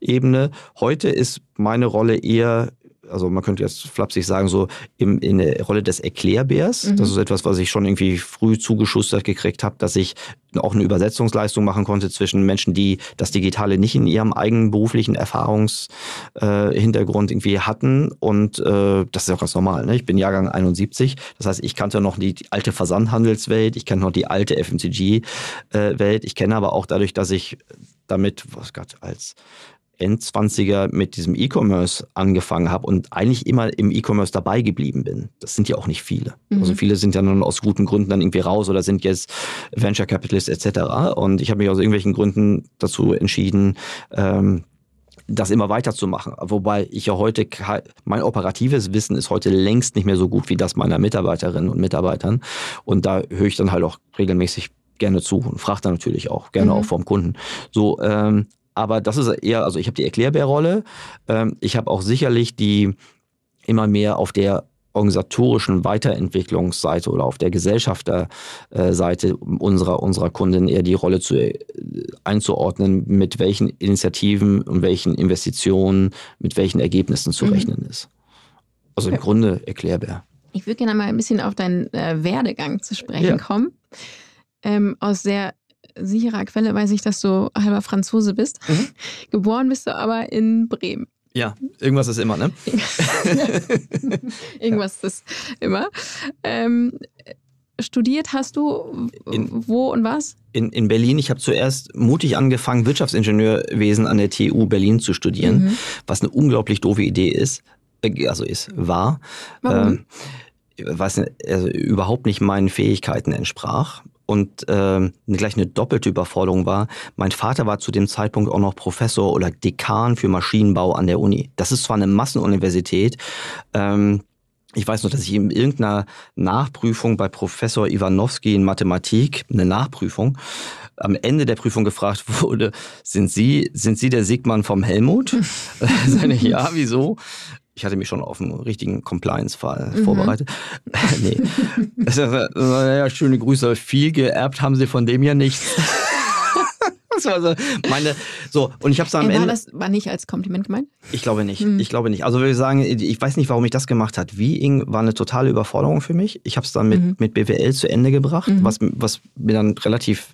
B: Ebene. Heute ist meine Rolle eher also man könnte jetzt flapsig sagen, so im, in der Rolle des Erklärbärs. Mhm. Das ist etwas, was ich schon irgendwie früh zugeschustert gekriegt habe, dass ich auch eine Übersetzungsleistung machen konnte zwischen Menschen, die das Digitale nicht in ihrem eigenen beruflichen Erfahrungshintergrund äh, irgendwie hatten. Und äh, das ist auch ganz normal. Ne? Ich bin Jahrgang 71. Das heißt, ich kannte noch die, die alte Versandhandelswelt, ich kenne noch die alte FMCG-Welt. Äh, ich kenne aber auch dadurch, dass ich damit, was Gott, als Endzwanziger mit diesem E-Commerce angefangen habe und eigentlich immer im E-Commerce dabei geblieben bin. Das sind ja auch nicht viele. Mhm. Also viele sind ja nun aus guten Gründen dann irgendwie raus oder sind jetzt Venture Capitalist etc. Und ich habe mich aus irgendwelchen Gründen dazu entschieden, ähm, das immer weiterzumachen. Wobei ich ja heute, mein operatives Wissen ist heute längst nicht mehr so gut wie das meiner Mitarbeiterinnen und Mitarbeitern. Und da höre ich dann halt auch regelmäßig gerne zu und frage dann natürlich auch gerne mhm. auch vom Kunden. So, ähm, aber das ist eher, also ich habe die Erklärbärrolle. Ähm, ich habe auch sicherlich die immer mehr auf der organisatorischen Weiterentwicklungsseite oder auf der Gesellschafterseite unserer, unserer Kunden eher die Rolle zu, äh, einzuordnen, mit welchen Initiativen und welchen Investitionen, mit welchen Ergebnissen zu mhm. rechnen ist. Also im Grunde erklärbar.
A: Ich würde gerne mal ein bisschen auf deinen äh, Werdegang zu sprechen ja. kommen. Ähm, aus sehr sicherer Quelle weiß ich, dass du halber Franzose bist. Mhm. Geboren bist du aber in Bremen.
B: Ja, irgendwas ist immer, ne?
A: irgendwas ja. ist immer. Ähm, studiert hast du in, wo und was?
B: In, in Berlin. Ich habe zuerst mutig angefangen, Wirtschaftsingenieurwesen an der TU Berlin zu studieren, mhm. was eine unglaublich doofe Idee ist. Äh, also ist, war. Warum? Ähm, was also überhaupt nicht meinen Fähigkeiten entsprach und äh, gleich eine doppelte Überforderung war. Mein Vater war zu dem Zeitpunkt auch noch Professor oder Dekan für Maschinenbau an der Uni. Das ist zwar eine Massenuniversität, ähm, ich weiß nur, dass ich in irgendeiner Nachprüfung bei Professor Iwanowski in Mathematik, eine Nachprüfung, am Ende der Prüfung gefragt wurde, sind Sie, sind Sie der Sigmann vom Helmut? Seine, ja, wieso? Ich hatte mich schon auf einen richtigen Compliance-Fall mhm. vorbereitet. nee. naja, schöne Grüße. Viel geerbt haben sie von dem ja nichts. das war so meine, so, und ich habe es am
A: war
B: Ende.
A: Das war nicht als Kompliment gemeint?
B: Ich glaube nicht. Mhm. Ich glaube nicht. Also, würde ich sagen, ich weiß nicht, warum ich das gemacht hat. Wie war eine totale Überforderung für mich. Ich habe es dann mit, mhm. mit BWL zu Ende gebracht, mhm. was, was mir dann relativ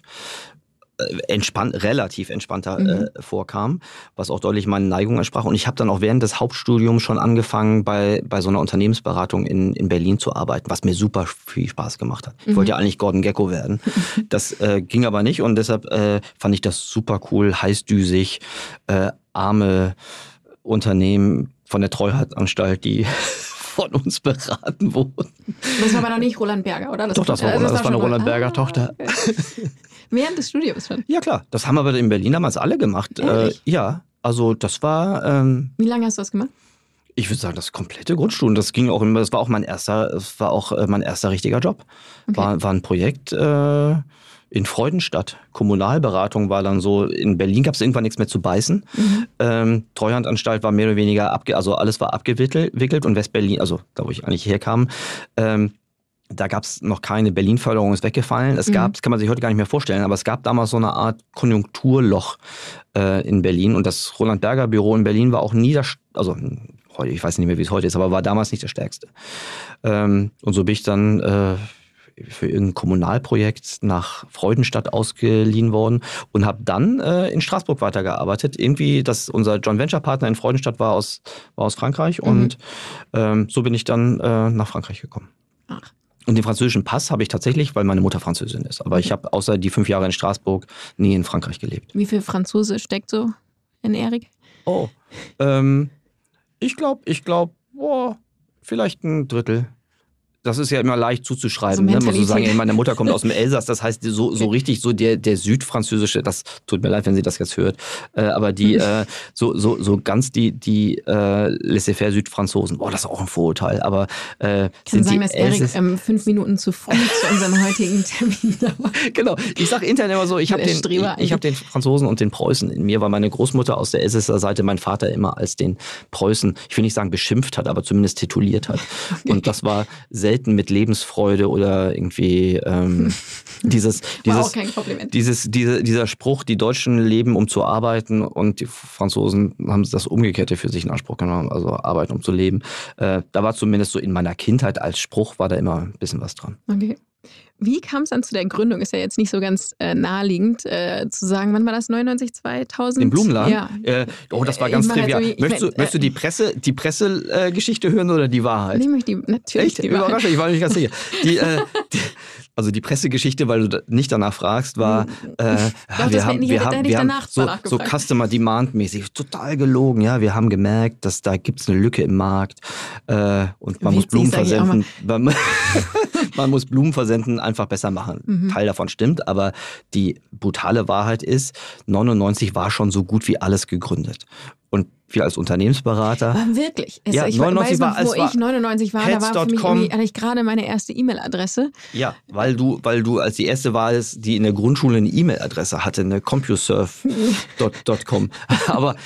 B: entspannt, relativ entspannter mhm. äh, vorkam, was auch deutlich meine Neigung entsprach. Und ich habe dann auch während des Hauptstudiums schon angefangen, bei, bei so einer Unternehmensberatung in, in Berlin zu arbeiten, was mir super viel Spaß gemacht hat. Ich wollte ja mhm. eigentlich Gordon Gecko werden. Das äh, ging aber nicht und deshalb äh, fand ich das super cool, heißdüsig, äh, arme Unternehmen von der Treuhandanstalt, die von uns beraten wurden.
A: Das war aber noch nicht Roland Berger, oder?
B: Das Doch, das war, also das, war eine Roland Berger ah, Tochter. Okay.
A: Während des Studiums schon?
B: Ja, klar. Das haben wir in Berlin damals alle gemacht. Äh, ja, also das war. Ähm,
A: Wie lange hast du das gemacht?
B: Ich würde sagen, das komplette Grundstudium. Das ging auch immer, das war auch mein erster, das war auch äh, mein erster richtiger Job. Okay. War, war ein Projekt äh, in Freudenstadt. Kommunalberatung war dann so, in Berlin gab es irgendwann nichts mehr zu beißen. Mhm. Ähm, Treuhandanstalt war mehr oder weniger abge, also alles war abgewickelt und Westberlin, also da wo ich eigentlich herkam, ähm, da gab es noch keine Berlin-Förderung, ist weggefallen. Es gab, mhm. das kann man sich heute gar nicht mehr vorstellen, aber es gab damals so eine Art Konjunkturloch äh, in Berlin. Und das Roland Berger Büro in Berlin war auch nie das, also heute, ich weiß nicht mehr, wie es heute ist, aber war damals nicht das stärkste. Ähm, und so bin ich dann äh, für irgendein Kommunalprojekt nach Freudenstadt ausgeliehen worden und habe dann äh, in Straßburg weitergearbeitet. Irgendwie, dass unser Joint Venture Partner in Freudenstadt war aus, war aus Frankreich mhm. und ähm, so bin ich dann äh, nach Frankreich gekommen. Ach. Und den französischen Pass habe ich tatsächlich, weil meine Mutter Französin ist. Aber ich habe außer die fünf Jahre in Straßburg nie in Frankreich gelebt.
A: Wie viel Franzose steckt so in Erik?
B: Oh, ähm, ich glaube, ich glaube, vielleicht ein Drittel das ist ja immer leicht zuzuschreiben. Also ne? Man so sagen, meine Mutter kommt aus dem Elsass, das heißt so, so richtig so der, der südfranzösische, das tut mir leid, wenn sie das jetzt hört, äh, aber die äh, so, so, so ganz die, die äh, laissez-faire Südfranzosen, boah, das ist auch ein Vorurteil, aber
A: äh, ich kann sagen, dass Erik ähm, fünf Minuten zu früh zu unserem heutigen Termin
B: war. Genau, ich sage intern immer so, ich habe den, ich, ich hab den Franzosen und den Preußen in mir, weil meine Großmutter aus der Elsässer Seite mein Vater immer als den Preußen, ich will nicht sagen beschimpft hat, aber zumindest tituliert hat. Und das war selten selten mit Lebensfreude oder irgendwie ähm, dieses, dieses, dieses, diese, dieser Spruch, die Deutschen leben, um zu arbeiten und die Franzosen haben das Umgekehrte für sich in Anspruch genommen, also arbeiten, um zu leben. Äh, da war zumindest so in meiner Kindheit als Spruch, war da immer ein bisschen was dran.
A: Okay. Wie kam es dann zu der Gründung? Ist ja jetzt nicht so ganz äh, naheliegend äh, zu sagen, wann war das? 99, 2000?
B: Den Blumenladen?
A: Ja.
B: Äh, oh, das war ganz
A: Ich mach jetzt
B: trivial.
A: ich
B: möchtest, du, möchtest du die Presse, die Pressegeschichte hören oder die Wahrheit?
A: Nee, ich möchte die natürlich
B: Echt?
A: die Wahrheit.
B: Überraschend, ich war nicht ganz sicher. Die, äh, die, also die Pressegeschichte, weil du nicht danach fragst, war, äh,
A: Doch,
B: wir haben,
A: hätte-
B: wir haben, wir haben so, so. Customer Demand mäßig total gelogen. Ja, wir haben gemerkt, dass da gibt's eine Lücke im Markt äh, und man muss
A: Witzig,
B: Blumen
A: ich auch
B: versenden. Man, man muss Blumen versenden einfach besser machen.
A: Mhm.
B: Teil davon stimmt, aber die brutale Wahrheit ist, 99 war schon so gut wie alles gegründet. Und wir als Unternehmensberater
A: Aber wirklich. Es,
B: Ja,
A: ich
B: 99
A: weiß
B: war-
A: wo
B: war
A: ich 99 war, da war für mich hatte ich gerade meine erste E-Mail-Adresse.
B: Ja, weil du, weil du als die erste warst, die in der Grundschule eine E-Mail-Adresse hatte, eine CompuServe.com. Aber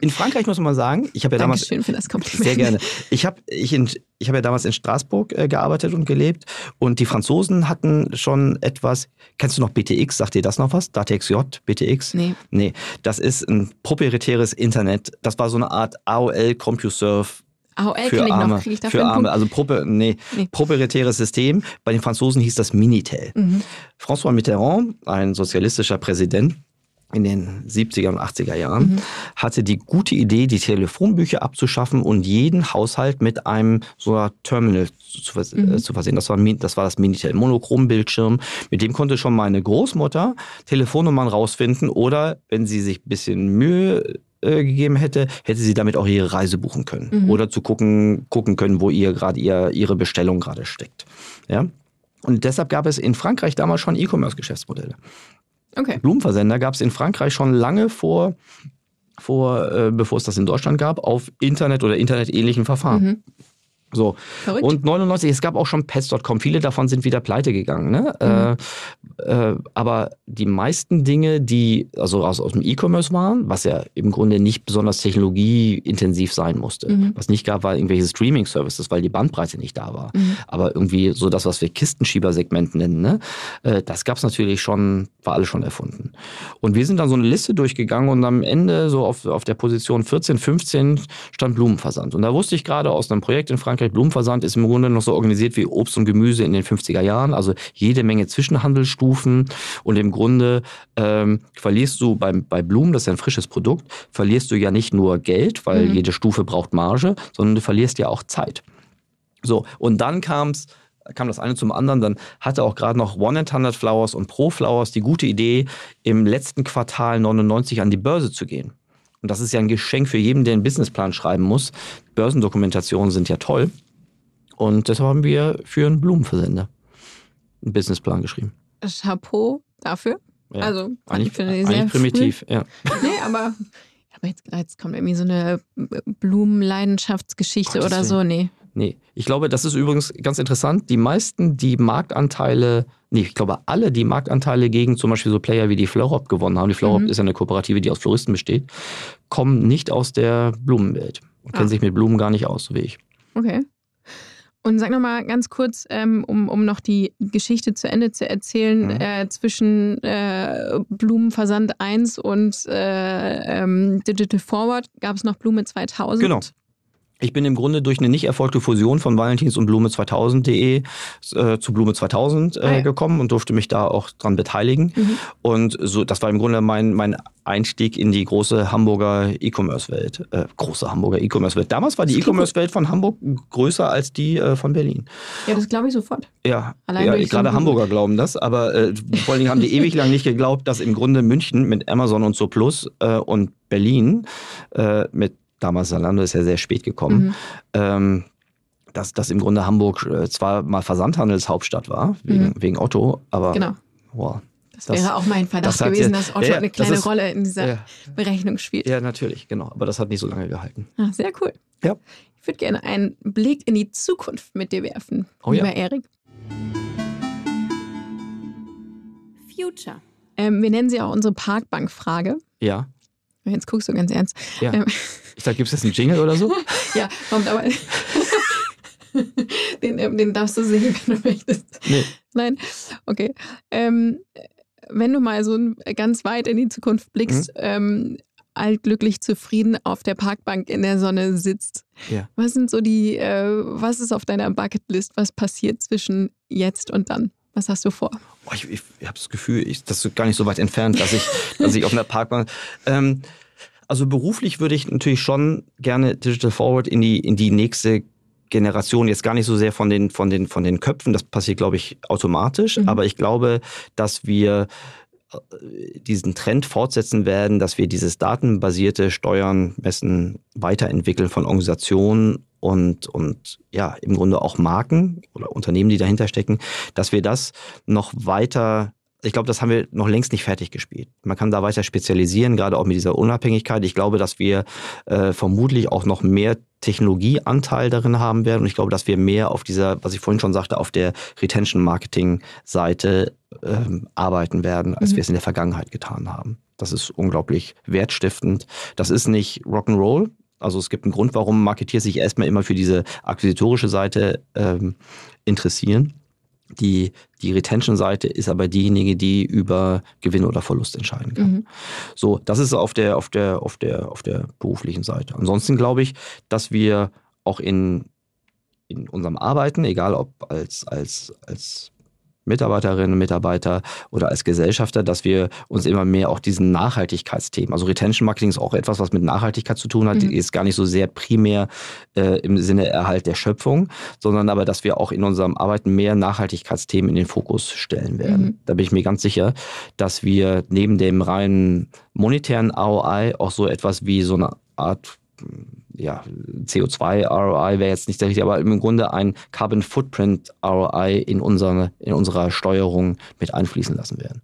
B: in Frankreich muss man sagen, ich habe ja damals
A: Dankeschön für das Kompliment.
B: sehr gerne. Ich habe ich in, ich habe ja damals in Straßburg äh, gearbeitet und gelebt und die Franzosen hatten schon etwas. Kennst du noch BTX? Sagt dir das noch was? DATXJ, BTX?
A: Nee.
B: Nee, das ist ein proprietäres Internet. Das war so eine Art AOL CompuServe
A: AOL
B: für Arme,
A: noch. Kriege ich dafür
B: für Arme, also propri nee,
A: Nee.
B: proprietäres System. Bei den Franzosen hieß das Minitel.
A: Mhm.
B: François Mitterrand, ein sozialistischer Präsident in den 70er und 80er Jahren,
A: Mhm.
B: hatte die gute Idee, die Telefonbücher abzuschaffen und jeden Haushalt mit einem so einer Terminal zu, vers
A: Mhm.
B: äh, zu versehen. Das war, das war das Minitel, Monochrombildschirm. Mit dem konnte schon meine Großmutter Telefonnummern rausfinden oder, wenn sie sich ein bisschen Mühe äh, gegeben hätte, hätte sie damit auch ihre Reise buchen können
A: Mhm.
B: oder zu gucken, gucken können, wo ihr gerade ihr, ihre Bestellung gerade steckt. Ja? Und deshalb gab es in Frankreich damals schon E-Commerce-Geschäftsmodelle.
A: Okay.
B: Blumenversender gab es in Frankreich schon lange vor, vor äh, bevor es das in Deutschland gab, auf Internet oder internetähnlichen Verfahren.
A: Mhm.
B: So.
A: Verrückt.
B: Und 99, es gab auch schon Pets.com, viele davon sind wieder pleite gegangen. Ne? Äh, äh, aber die meisten Dinge, die also aus, aus dem E-Commerce waren, was ja im Grunde nicht besonders technologieintensiv sein musste.
A: Mhm.
B: Was nicht gab, war irgendwelche Streaming-Services, weil die Bandbreite nicht da war.
A: Mhm.
B: Aber irgendwie so das, was wir Kistenschiebersegment nennen, ne? äh, das gab es natürlich schon, war alles schon erfunden. Und wir sind dann so eine Liste durchgegangen und am Ende so auf, auf der Position 14, 15 stand Blumenversand. Und da wusste ich gerade aus einem Projekt in Frankreich, Blumenversand ist im Grunde noch so organisiert wie Obst und Gemüse in den 50er Jahren, also jede Menge Zwischenhandelsstufen und im Grunde ähm, verlierst du beim, bei Blumen, das ist ja ein frisches Produkt, verlierst du ja nicht nur Geld, weil
A: Mhm.
B: jede Stufe braucht Marge, sondern du verlierst ja auch Zeit. So, und dann kam's, kam das eine zum anderen. Dann hatte auch gerade noch One 100 Flowers und Pro Flowers die gute Idee, im letzten Quartal 99 an die Börse zu gehen. Und das ist ja ein Geschenk für jeden, der einen Businessplan schreiben muss. Börsendokumentationen sind ja toll. Und deshalb haben wir für einen Blumenversender einen Businessplan geschrieben.
A: Chapeau dafür.
B: Ja.
A: Also,
B: eigentlich,
A: ich sehr
B: primitiv, ja.
A: Nee, aber, aber jetzt, jetzt kommt irgendwie so eine Blumenleidenschaftsgeschichte
B: Gottes
A: oder so. Nee.
B: Nee, ich glaube, das ist übrigens ganz interessant. Die meisten, die Marktanteile, nee, ich glaube, alle, die Marktanteile gegen zum Beispiel so Player wie die Florop gewonnen haben, die Florop
A: Mhm.
B: ist ja eine Kooperative, die aus Floristen besteht, kommen nicht aus der Blumenwelt und kennen
A: Ah.
B: sich mit Blumen gar nicht aus, so wie ich.
A: Okay. Und sag nochmal ganz kurz, ähm, um, um noch die Geschichte zu Ende zu erzählen,
B: Mhm.
A: äh, zwischen äh, Blumenversand 1 und äh, ähm, Digital Forward gab es noch Blume 2000.
B: Genau. Ich bin im Grunde durch eine nicht erfolgte Fusion von Valentins und Blume2000.de äh, zu Blume 2000 äh,
A: Ah, ja.
B: gekommen und durfte mich da auch dran beteiligen.
A: Mhm.
B: Und so, das war im Grunde mein, mein Einstieg in die große Hamburger E-Commerce-Welt. Äh, große Hamburger E-Commerce-Welt. Damals war die E-Commerce-Welt von Hamburg größer als die äh, von Berlin.
A: Ja, das glaube ich sofort.
B: Ja,
A: Allein
B: ja gerade Hamburger glauben das, aber äh, vor allen Dingen haben die ewig lang nicht geglaubt, dass im Grunde München mit Amazon und so Plus äh, und Berlin äh, mit damals Zalando ist ja sehr spät gekommen,
A: Mhm.
B: ähm, dass, dass im Grunde Hamburg äh, zwar mal Versandhandelshauptstadt war, wegen,
A: Mhm.
B: wegen Otto, aber
A: Genau.
B: wow.
A: Das,
B: Das-
A: wäre auch mein Verdacht
B: das
A: gewesen,
B: ja-
A: dass Otto
B: ja,
A: eine kleine
B: ist-
A: Rolle in dieser
B: Ja,
A: Berechnung spielt.
B: ja, natürlich, genau. Aber das hat nicht so lange gehalten.
A: Ah, sehr cool.
B: Ja.
A: Ich würde gerne einen Blick in die Zukunft mit dir werfen,
B: Oh ja.
A: lieber Erik.
C: Future.
A: Ähm, wir nennen sie auch unsere Parkbank-Frage.
B: Ja.
A: Jetzt guckst du ganz ernst.
B: Ja.
A: Ähm,
B: Ich sag, gibt es jetzt einen Jingle oder so?
A: ja, kommt aber. den, ähm, den darfst du sehen, wenn du möchtest.
B: Nee.
A: Nein? Okay. Ähm, wenn du mal so ganz weit in die Zukunft blickst,
B: Mhm.
A: ähm, altglücklich zufrieden auf der Parkbank in der Sonne sitzt,
B: Ja.
A: was sind so die, äh, was ist auf deiner Bucketlist, was passiert zwischen jetzt und dann? Was hast du vor?
B: Oh, ich, ich, ich habe das Gefühl, ich, das ist gar nicht so weit entfernt, dass ich, dass ich auf einer Parkbank. Ähm, also beruflich würde ich natürlich schon gerne Digital Forward in die, in die nächste Generation jetzt gar nicht so sehr von den, von den, von den Köpfen, das passiert, glaube ich, automatisch, mhm. aber ich glaube, dass wir diesen Trend fortsetzen werden, dass wir dieses datenbasierte Steuern, Messen weiterentwickeln von Organisationen und, und ja, im Grunde auch Marken oder Unternehmen, die dahinter stecken, dass wir das noch weiter ich glaube, das haben wir noch längst nicht fertig gespielt. Man kann da weiter spezialisieren, gerade auch mit dieser Unabhängigkeit. Ich glaube, dass wir äh, vermutlich auch noch mehr Technologieanteil darin haben werden. Und ich glaube, dass wir mehr auf dieser, was ich vorhin schon sagte, auf der Retention-Marketing-Seite ähm, arbeiten werden, als mhm. wir es in der Vergangenheit getan haben. Das ist unglaublich wertstiftend. Das ist nicht Rock'n'Roll. Also es gibt einen Grund, warum Marketeer sich erstmal immer für diese akquisitorische Seite ähm, interessieren. Die, die Retention-Seite ist aber diejenige, die über Gewinn oder Verlust entscheiden kann. Mhm. So, das ist auf der, auf der, auf der, auf der beruflichen Seite. Ansonsten glaube ich, dass wir auch in, in unserem Arbeiten, egal ob als, als, als Mitarbeiterinnen und Mitarbeiter oder als Gesellschafter, dass wir uns immer mehr auch diesen Nachhaltigkeitsthemen, also Retention Marketing ist auch etwas, was mit Nachhaltigkeit zu tun hat, mhm. ist gar nicht so sehr primär äh, im Sinne Erhalt der Schöpfung, sondern aber, dass wir auch in unserem Arbeiten mehr Nachhaltigkeitsthemen in den Fokus stellen werden. Mhm. Da bin ich mir ganz sicher, dass wir neben dem reinen monetären ROI auch so etwas wie so eine Art ja, CO2-ROI wäre jetzt nicht der richtige, aber im Grunde ein Carbon Footprint ROI in, unsere, in unserer Steuerung mit einfließen lassen werden.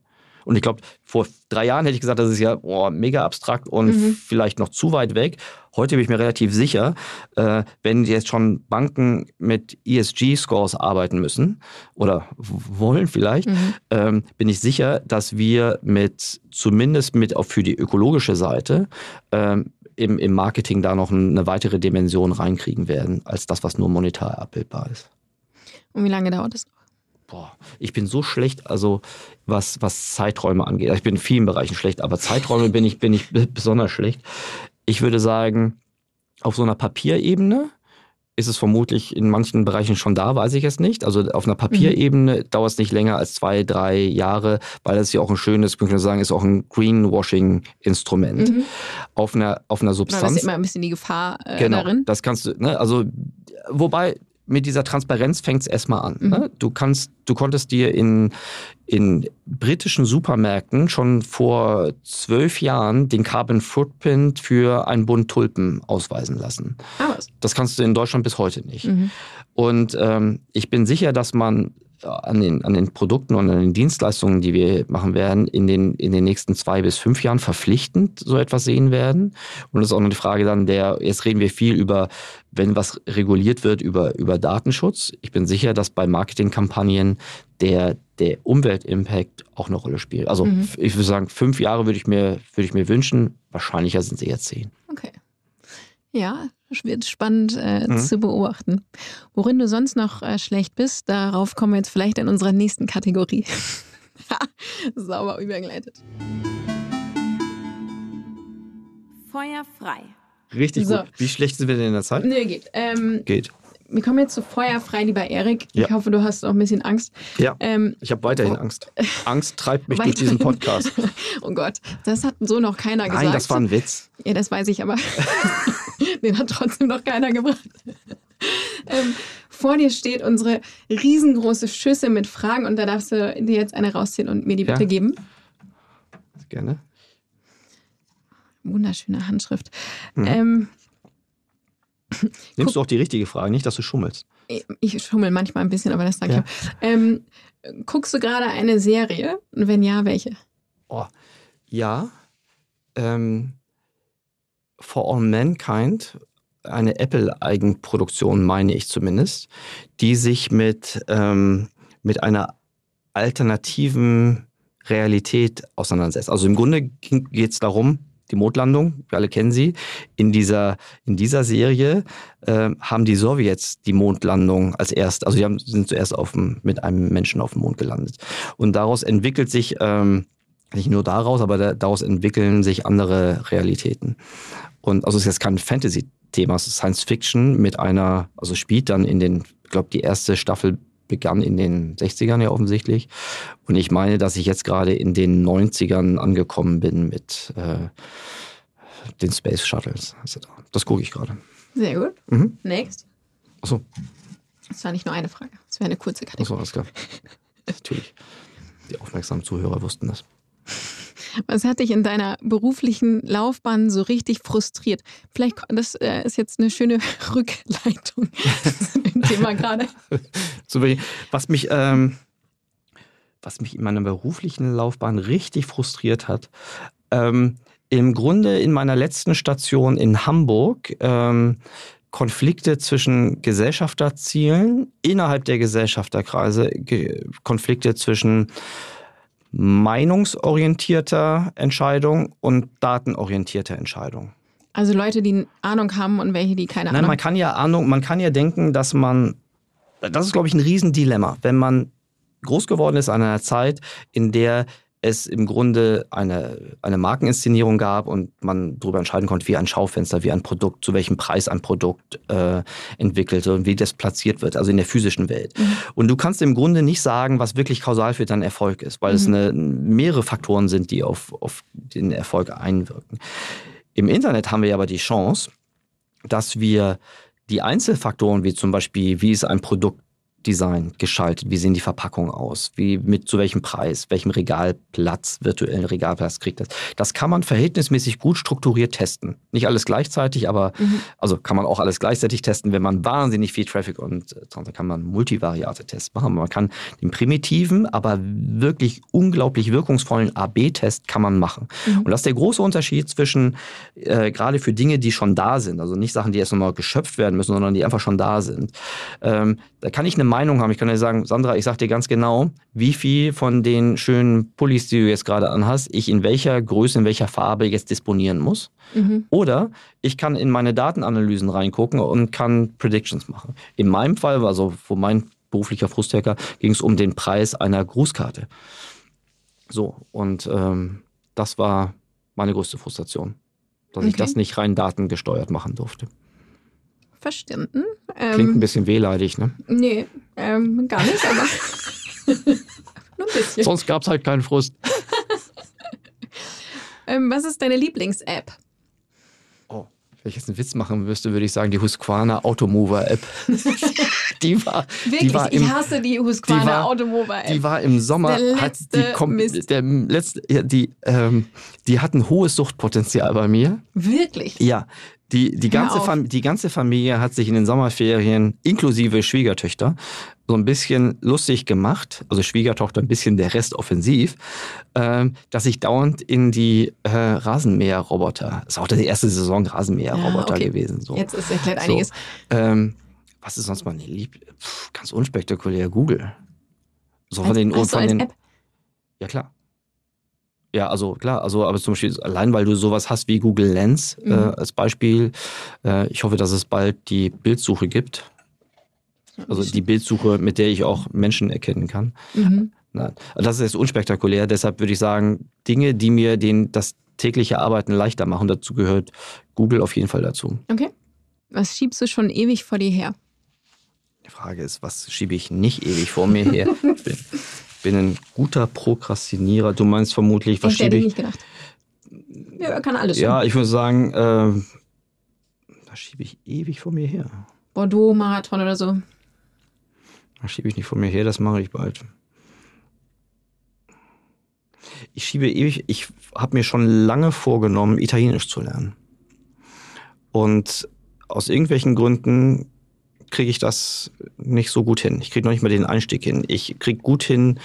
B: Und ich glaube, vor drei Jahren hätte ich gesagt, das ist ja oh, mega abstrakt und mhm. vielleicht noch zu weit weg. Heute bin ich mir relativ sicher, äh, wenn jetzt schon Banken mit ESG-Scores arbeiten müssen oder wollen vielleicht, mhm. ähm, bin ich sicher, dass wir mit zumindest mit auch für die ökologische Seite ähm, im, im Marketing da noch eine weitere Dimension reinkriegen werden, als das, was nur monetar abbildbar ist.
A: Und wie lange dauert das noch?
B: Boah, ich bin so schlecht, also was, was Zeiträume angeht. Ich bin in vielen Bereichen schlecht, aber Zeiträume bin ich, bin ich besonders schlecht. Ich würde sagen, auf so einer Papierebene ist es vermutlich in manchen Bereichen schon da, weiß ich es nicht. Also auf einer Papierebene mhm. dauert es nicht länger als zwei, drei Jahre, weil es ja auch ein schönes, ich würde sagen, ist auch ein Greenwashing-Instrument. Mhm. Auf einer, auf einer Substanz. Das
A: ist immer ein bisschen die Gefahr äh,
B: genau,
A: darin.
B: Das kannst du, ne, also wobei mit dieser Transparenz fängt es erstmal an. Mhm. Ne? Du kannst, du konntest dir in, in britischen Supermärkten schon vor zwölf Jahren den Carbon Footprint für einen Bund Tulpen ausweisen lassen. Ah, was? Das kannst du in Deutschland bis heute nicht. Mhm. Und ähm, ich bin sicher, dass man an den, an den Produkten und an den Dienstleistungen, die wir machen werden, in den, in den nächsten zwei bis fünf Jahren verpflichtend so etwas sehen werden. Und das ist auch noch die Frage dann der, jetzt reden wir viel über, wenn was reguliert wird, über, über Datenschutz. Ich bin sicher, dass bei Marketingkampagnen der, der Umweltimpact auch eine Rolle spielt. Also mhm. ich würde sagen, fünf Jahre würde ich mir, würde ich mir wünschen. Wahrscheinlicher sind sie jetzt zehn.
A: Okay. Ja, wird spannend äh, mhm. zu beobachten. Worin du sonst noch äh, schlecht bist, darauf kommen wir jetzt vielleicht in unserer nächsten Kategorie. Sauber übergeleitet.
C: Feuer frei.
B: Richtig so. gut. Wie schlecht sind wir denn in der Zeit?
A: Nö, geht. Ähm,
B: geht.
A: Wir kommen jetzt zu Feuerfrei, lieber Erik. Ja. Ich hoffe, du hast auch ein bisschen Angst.
B: Ja, ähm, ich habe weiterhin oh. Angst. Angst treibt mich durch diesen Podcast.
A: oh Gott, das hat so noch keiner
B: Nein,
A: gesagt.
B: Nein, das war ein Witz.
A: Ja, das weiß ich, aber den hat trotzdem noch keiner gebracht. ähm, vor dir steht unsere riesengroße Schüssel mit Fragen und da darfst du dir jetzt eine rausziehen und mir die bitte ja. geben.
B: Gerne.
A: Wunderschöne Handschrift. Mhm. Ähm,
B: Nimmst du auch die richtige Frage, nicht, dass du schummelst.
A: Ich schummel manchmal ein bisschen, aber das sage ja. ich. Ähm, guckst du gerade eine Serie? Und wenn ja, welche?
B: Oh, ja. Ähm, For All Mankind, eine Apple-Eigenproduktion, meine ich zumindest, die sich mit, ähm, mit einer alternativen Realität auseinandersetzt. Also im Grunde geht es darum, die Mondlandung, wir alle kennen sie. In dieser, in dieser Serie äh, haben die Sowjets die Mondlandung als erst, also die haben, sind zuerst auf dem, mit einem Menschen auf dem Mond gelandet. Und daraus entwickelt sich, ähm, nicht nur daraus, aber da, daraus entwickeln sich andere Realitäten. Und also es ist jetzt kein Fantasy-Thema, es ist Science Fiction mit einer, also spielt dann in den, ich glaube, die erste Staffel begann in den 60ern ja offensichtlich. Und ich meine, dass ich jetzt gerade in den 90ern angekommen bin mit äh, den Space Shuttles. Das gucke ich gerade.
A: Sehr gut.
B: Mhm.
A: Next.
B: Achso,
A: Das war nicht nur eine Frage. Das wäre eine kurze
B: achso,
A: Kategorie.
B: alles klar. Natürlich. Die aufmerksamen Zuhörer wussten das.
A: Was hat dich in deiner beruflichen Laufbahn so richtig frustriert? Vielleicht, das äh, ist jetzt eine schöne Rückleitung zu dem Thema gerade.
B: Was mich, ähm, was mich in meiner beruflichen Laufbahn richtig frustriert hat, ähm, im Grunde in meiner letzten Station in Hamburg ähm, Konflikte zwischen Gesellschafterzielen innerhalb der Gesellschafterkreise, Ge Konflikte zwischen meinungsorientierter Entscheidung und datenorientierter Entscheidung.
A: Also Leute, die Ahnung haben und welche, die keine
B: Nein,
A: Ahnung
B: man kann ja Ahnung, man kann ja denken, dass man, das ist, glaube ich, ein Riesendilemma, wenn man groß geworden ist an einer Zeit, in der es im Grunde eine, eine Markeninszenierung gab und man darüber entscheiden konnte, wie ein Schaufenster, wie ein Produkt, zu welchem Preis ein Produkt äh, entwickelt wird und wie das platziert wird, also in der physischen Welt. Und du kannst im Grunde nicht sagen, was wirklich kausal für deinen Erfolg ist, weil es eine, mehrere Faktoren sind, die auf, auf den Erfolg einwirken. Im Internet haben wir aber die Chance, dass wir die Einzelfaktoren, wie zum Beispiel, wie ist ein Produktdesign geschaltet, wie sehen die Verpackungen aus, wie mit zu welchem Preis, welchem Regalplatz, virtuellen Regalplatz kriegt das. Das kann man verhältnismäßig gut strukturiert testen. Nicht alles gleichzeitig, aber also kann man auch alles gleichzeitig testen, wenn man wahnsinnig viel Traffic und äh, dann kann man Multivariate-Tests machen. Man kann den primitiven, aber wirklich unglaublich wirkungsvollen AB-Test kann man machen. Und das ist der große Unterschied zwischen äh, gerade für Dinge, die schon da sind, also nicht Sachen, die erst nochmal geschöpft werden müssen, sondern die einfach schon da sind. Ähm, da kann ich eine Meinung haben. Ich kann dir sagen, Sandra, ich sag dir ganz genau, wie viel von den schönen Pullis, die du jetzt gerade anhast, ich in welcher Größe, in welcher Farbe jetzt disponieren muss.
A: Mhm.
B: Oder ich kann in meine Datenanalysen reingucken und kann Predictions machen. In meinem Fall, also wo mein beruflicher Frust herkam, ging es um den Preis einer Grußkarte. So, und ähm, das war meine größte Frustration, dass ich
A: Okay.
B: das nicht rein datengesteuert machen durfte.
A: Verstanden.
B: Klingt ein
A: Ähm,
B: bisschen wehleidig, ne?
A: nee, ähm, gar nicht, aber nur ein bisschen.
B: Sonst gab es halt keinen Frust.
A: Ähm, was ist deine Lieblings-App?
B: Oh, wenn ich jetzt einen Witz machen müsste, würde ich sagen, die Husqvarna Automover App. die war,
A: Wirklich,
B: die war im,
A: ich hasse die Husqvarna
B: die war-
A: Automobile-App.
B: Die war im Sommer,
A: Der
B: hat die, kom-
A: Mist.
B: der letzte, ja, die, ähm, die hat ein hohes Suchtpotenzial bei mir.
A: Wirklich?
B: Ja, die, die, ganze die ganze Familie hat sich in den Sommerferien, inklusive Schwiegertöchter, so ein bisschen lustig gemacht, also Schwiegertochter ein bisschen der Rest offensiv, ähm, dass ich dauernd in die äh, Rasenmäherroboter, ist auch die erste Saison Rasenmäherroboter
A: Ja, okay.
B: gewesen. So.
A: Jetzt ist erklärt
B: So.
A: einiges.
B: Ähm, was ist sonst meine Lieb... Pff, ganz unspektakulär, Google. So von den,
A: Ach so,
B: von
A: als
B: den
A: App?
B: ja, klar. Ja, also klar, also aber zum Beispiel allein, weil du sowas hast wie Google Lens äh,
A: Mhm.
B: als Beispiel. Äh, ich hoffe, dass es bald die Bildsuche gibt. Also die Bildsuche, mit der ich auch Menschen erkennen kann.
A: Mhm.
B: Nein, das ist jetzt unspektakulär. Deshalb würde ich sagen, Dinge, die mir den, das tägliche Arbeiten leichter machen, dazu gehört Google auf jeden Fall dazu.
A: Okay. Was schiebst du schon ewig vor dir her?
B: Die Frage ist, was schiebe ich nicht ewig vor mir her? Ich bin, bin ein guter Prokrastinierer. Du meinst vermutlich, was schiebe
A: ich
B: ich?
A: nicht gedacht. Ja, kann alles
B: Ja, ich würde sagen, äh, was schiebe ich ewig vor mir her?
A: Bordeaux-Marathon oder so.
B: Das schiebe ich nicht vor mir her, das mache ich bald. Ich schiebe ewig, ich habe mir schon lange vorgenommen, Italienisch zu lernen. Und aus irgendwelchen Gründen kriege ich das nicht so gut hin. Ich kriege noch nicht mal den Einstieg hin. Ich kriege gut hin,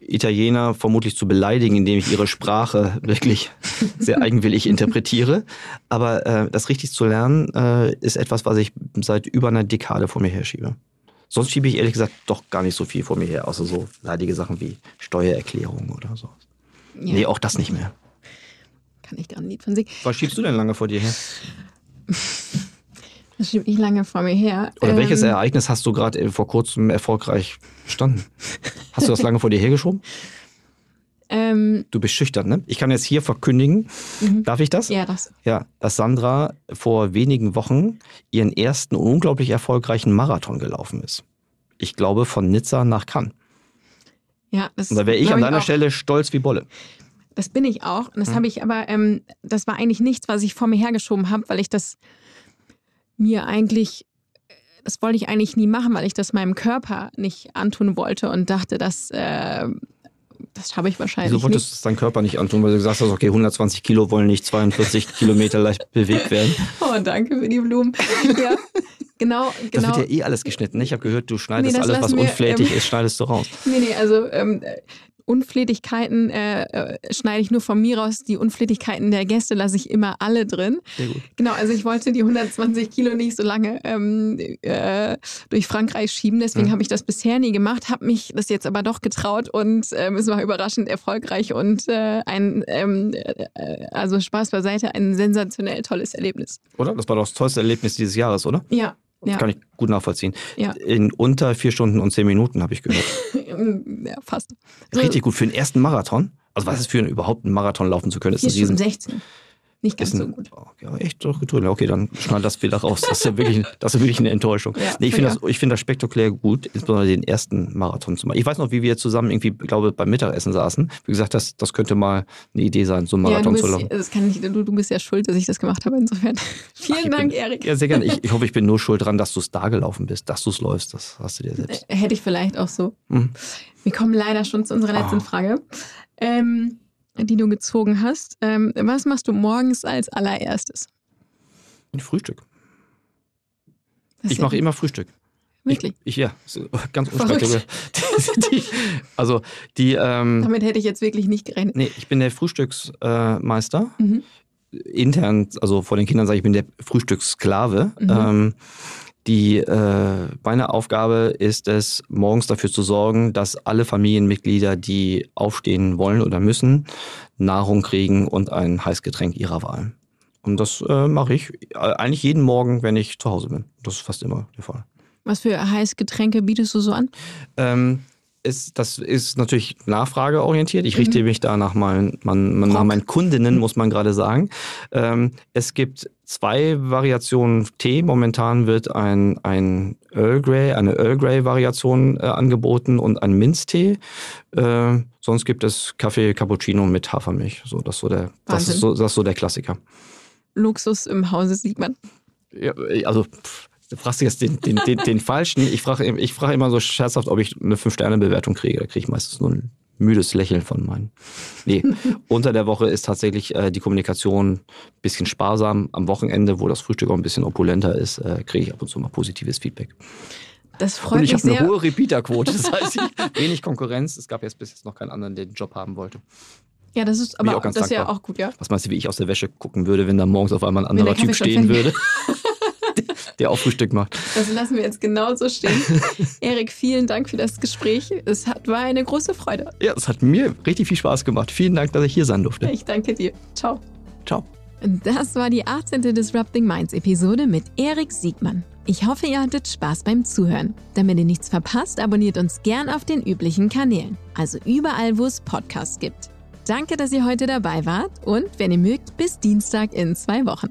B: Italiener vermutlich zu beleidigen, indem ich ihre Sprache wirklich sehr eigenwillig interpretiere. Aber äh, das richtig zu lernen, äh, ist etwas, was ich seit über einer Dekade vor mir herschiebe. Sonst schiebe ich ehrlich gesagt doch gar nicht so viel vor mir her, außer so leidige Sachen wie Steuererklärung oder so.
A: Ja,
B: Nee, auch das nicht mehr.
A: Kann ich da ein Lied von singen.
B: Was schiebst du denn lange vor dir her?
A: Das schiebe ich lange vor mir her.
B: Oder welches
A: Ähm,
B: Ereignis hast du gerade vor kurzem erfolgreich bestanden? Hast du das lange vor dir hergeschoben?
A: ähm,
B: Du bist schüchtern, ne? Ich kann jetzt hier verkündigen, darf ich das?
A: Ja, das.
B: Ja, dass Sandra vor wenigen Wochen ihren ersten unglaublich erfolgreichen Marathon gelaufen ist. ich glaube, von Nizza nach Cannes.
A: Ja, das
B: Und da wäre ich an deiner
A: auch.
B: Stelle stolz wie Bolle.
A: Das bin ich auch. Und das
B: Ja.
A: habe ich aber, ähm, das war eigentlich nichts, was ich vor mir hergeschoben habe, weil ich das mir eigentlich, das wollte ich eigentlich nie machen, weil ich das meinem Körper nicht antun wollte und dachte, dass äh, das habe ich wahrscheinlich
B: Wieso wolltest
A: nicht.
B: du es deinem Körper nicht antun, weil du gesagt hast, okay, 120 Kilo wollen nicht 42 Kilometer leicht bewegt werden.
A: Oh, danke für die Blumen. Ja, genau,
B: Das
A: genau.
B: wird ja eh alles geschnitten. ne? Ich habe gehört, du schneidest
A: Nee, das
B: alles, was
A: wir,
B: unflätig
A: ähm,
B: ist, schneidest du raus.
A: Nee, nee, also ähm, äh, Unflätigkeiten äh, äh, schneide ich nur von mir raus. Die Unflätigkeiten der Gäste lasse ich immer alle drin.
B: Sehr gut.
A: Genau, also ich wollte die 120 Kilo nicht so lange ähm, äh, durch Frankreich schieben. Deswegen
B: Mhm.
A: habe ich das bisher nie gemacht, habe mich das jetzt aber doch getraut und ähm, es war überraschend erfolgreich und äh, ein, ähm, äh, also Spaß beiseite, ein sensationell tolles Erlebnis.
B: Oder? Das war doch das tollste Erlebnis dieses Jahres, oder?
A: Ja, ja,
B: kann ich gut nachvollziehen.
A: Ja.
B: In unter vier Stunden und zehn Minuten habe ich gehört.
A: ja fast.
B: Richtig gut für den ersten Marathon. Also was ist für einen, überhaupt einen Marathon laufen zu können? Ist
A: Vier
B: ein riesen,
A: Stunden 16. Nicht ganz
B: ist
A: so
B: ein,
A: gut.
B: Okay, aber echt doch gut. Okay, dann schneid das wieder raus. Das ist ja wirklich, das ist wirklich eine Enttäuschung.
A: Ja,
B: nee, ich finde
A: ja.
B: das, ich finde das spektakulär gut, insbesondere den ersten Marathon zu machen. Ich weiß noch, wie wir zusammen irgendwie, glaube beim Mittagessen saßen. Wie gesagt, das, das könnte mal eine Idee sein, so einen
A: Ja,
B: Marathon
A: bist,
B: zu laufen.
A: das kann nicht, du, du bist ja schuld, dass ich das gemacht habe. Insofern vielen
B: ich
A: Dank,
B: bin-
A: Erik.
B: Ja, sehr gerne. Ich, ich hoffe, ich bin nur schuld dran, dass du es da gelaufen bist, dass du es läufst. Das hast du dir selbst.
A: Äh, Hätte ich vielleicht auch so.
B: Mhm.
A: Wir kommen leider schon zu unserer letzten
B: Ah.
A: Frage, ähm, die du gezogen hast. Ähm, was machst du morgens als allererstes?
B: Ein Frühstück.
A: Das
B: Ich mache immer Frühstück.
A: Wirklich.
B: Ich, ich ja, ganz unspektakulär. Also die, ähm,
A: Damit hätte ich jetzt wirklich nicht gerechnet.
B: nee, ich bin der Frühstücksmeister. Äh.
A: Mhm.
B: Intern, also vor den Kindern sage ich, ich bin der Frühstückssklave.
A: Mhm.
B: Ähm, die, äh, meine Aufgabe ist es, morgens dafür zu sorgen, dass alle Familienmitglieder, die aufstehen wollen oder müssen, Nahrung kriegen und ein Heißgetränk ihrer Wahl. Und das äh, mache ich äh, eigentlich jeden Morgen, wenn ich zu Hause bin. Das ist fast immer der Fall.
A: Was für Heißgetränke bietest du so an?
B: Ähm, ist, das ist natürlich nachfrageorientiert. Ich richte mich da nach meinen, man, man, nach meinen Kundinnen, muss man gerade sagen. Ähm, es gibt zwei Variationen Tee. Momentan wird ein, ein Earl Grey, eine Earl Grey Variation äh, angeboten und ein Minztee. Äh, sonst gibt es Kaffee Cappuccino mit Hafermilch. So, das, ist so der, das, ist so, das ist so der Klassiker.
A: Luxus im Hause sieht man.
B: Ja, also, pff, du fragst jetzt den, den, den, den Falschen. Ich frage ich frage immer so scherzhaft, ob ich eine 5-Sterne-Bewertung kriege. Da kriege ich meistens nur ein müdes Lächeln von meinen. Nee, unter der Woche ist tatsächlich äh, die Kommunikation ein bisschen sparsam. Am Wochenende, wo das Frühstück auch ein bisschen opulenter ist, äh, kriege ich ab und zu mal positives Feedback.
A: Das freut
B: und ich
A: mich
B: habe eine
A: sehr.
B: hohe Repeater-Quote. Das heißt, ich, wenig Konkurrenz. Es gab jetzt bis jetzt noch keinen anderen, der den Job haben wollte.
A: Ja, das ist
B: Bin ich
A: aber das ist ja auch gut, ja.
B: Was meinst du, wie ich aus der Wäsche gucken würde, wenn da morgens auf einmal ein anderer Typ stehen würde, der auch Frühstück macht?
A: Das lassen wir jetzt genauso stehen. Erik, vielen Dank für das Gespräch. Es hat, war eine große Freude.
B: Ja, es hat mir richtig viel Spaß gemacht. Vielen Dank, dass ich hier sein durfte.
A: Ich danke dir. Ciao.
B: Ciao.
A: Das war die 18. Disrupting Minds Episode mit Erik Siegmann. Ich hoffe, ihr hattet Spaß beim Zuhören. Damit ihr nichts verpasst, abonniert uns gern auf den üblichen Kanälen, also überall, wo es Podcasts gibt. Danke, dass ihr heute dabei wart und, wenn ihr mögt, bis Dienstag in zwei Wochen.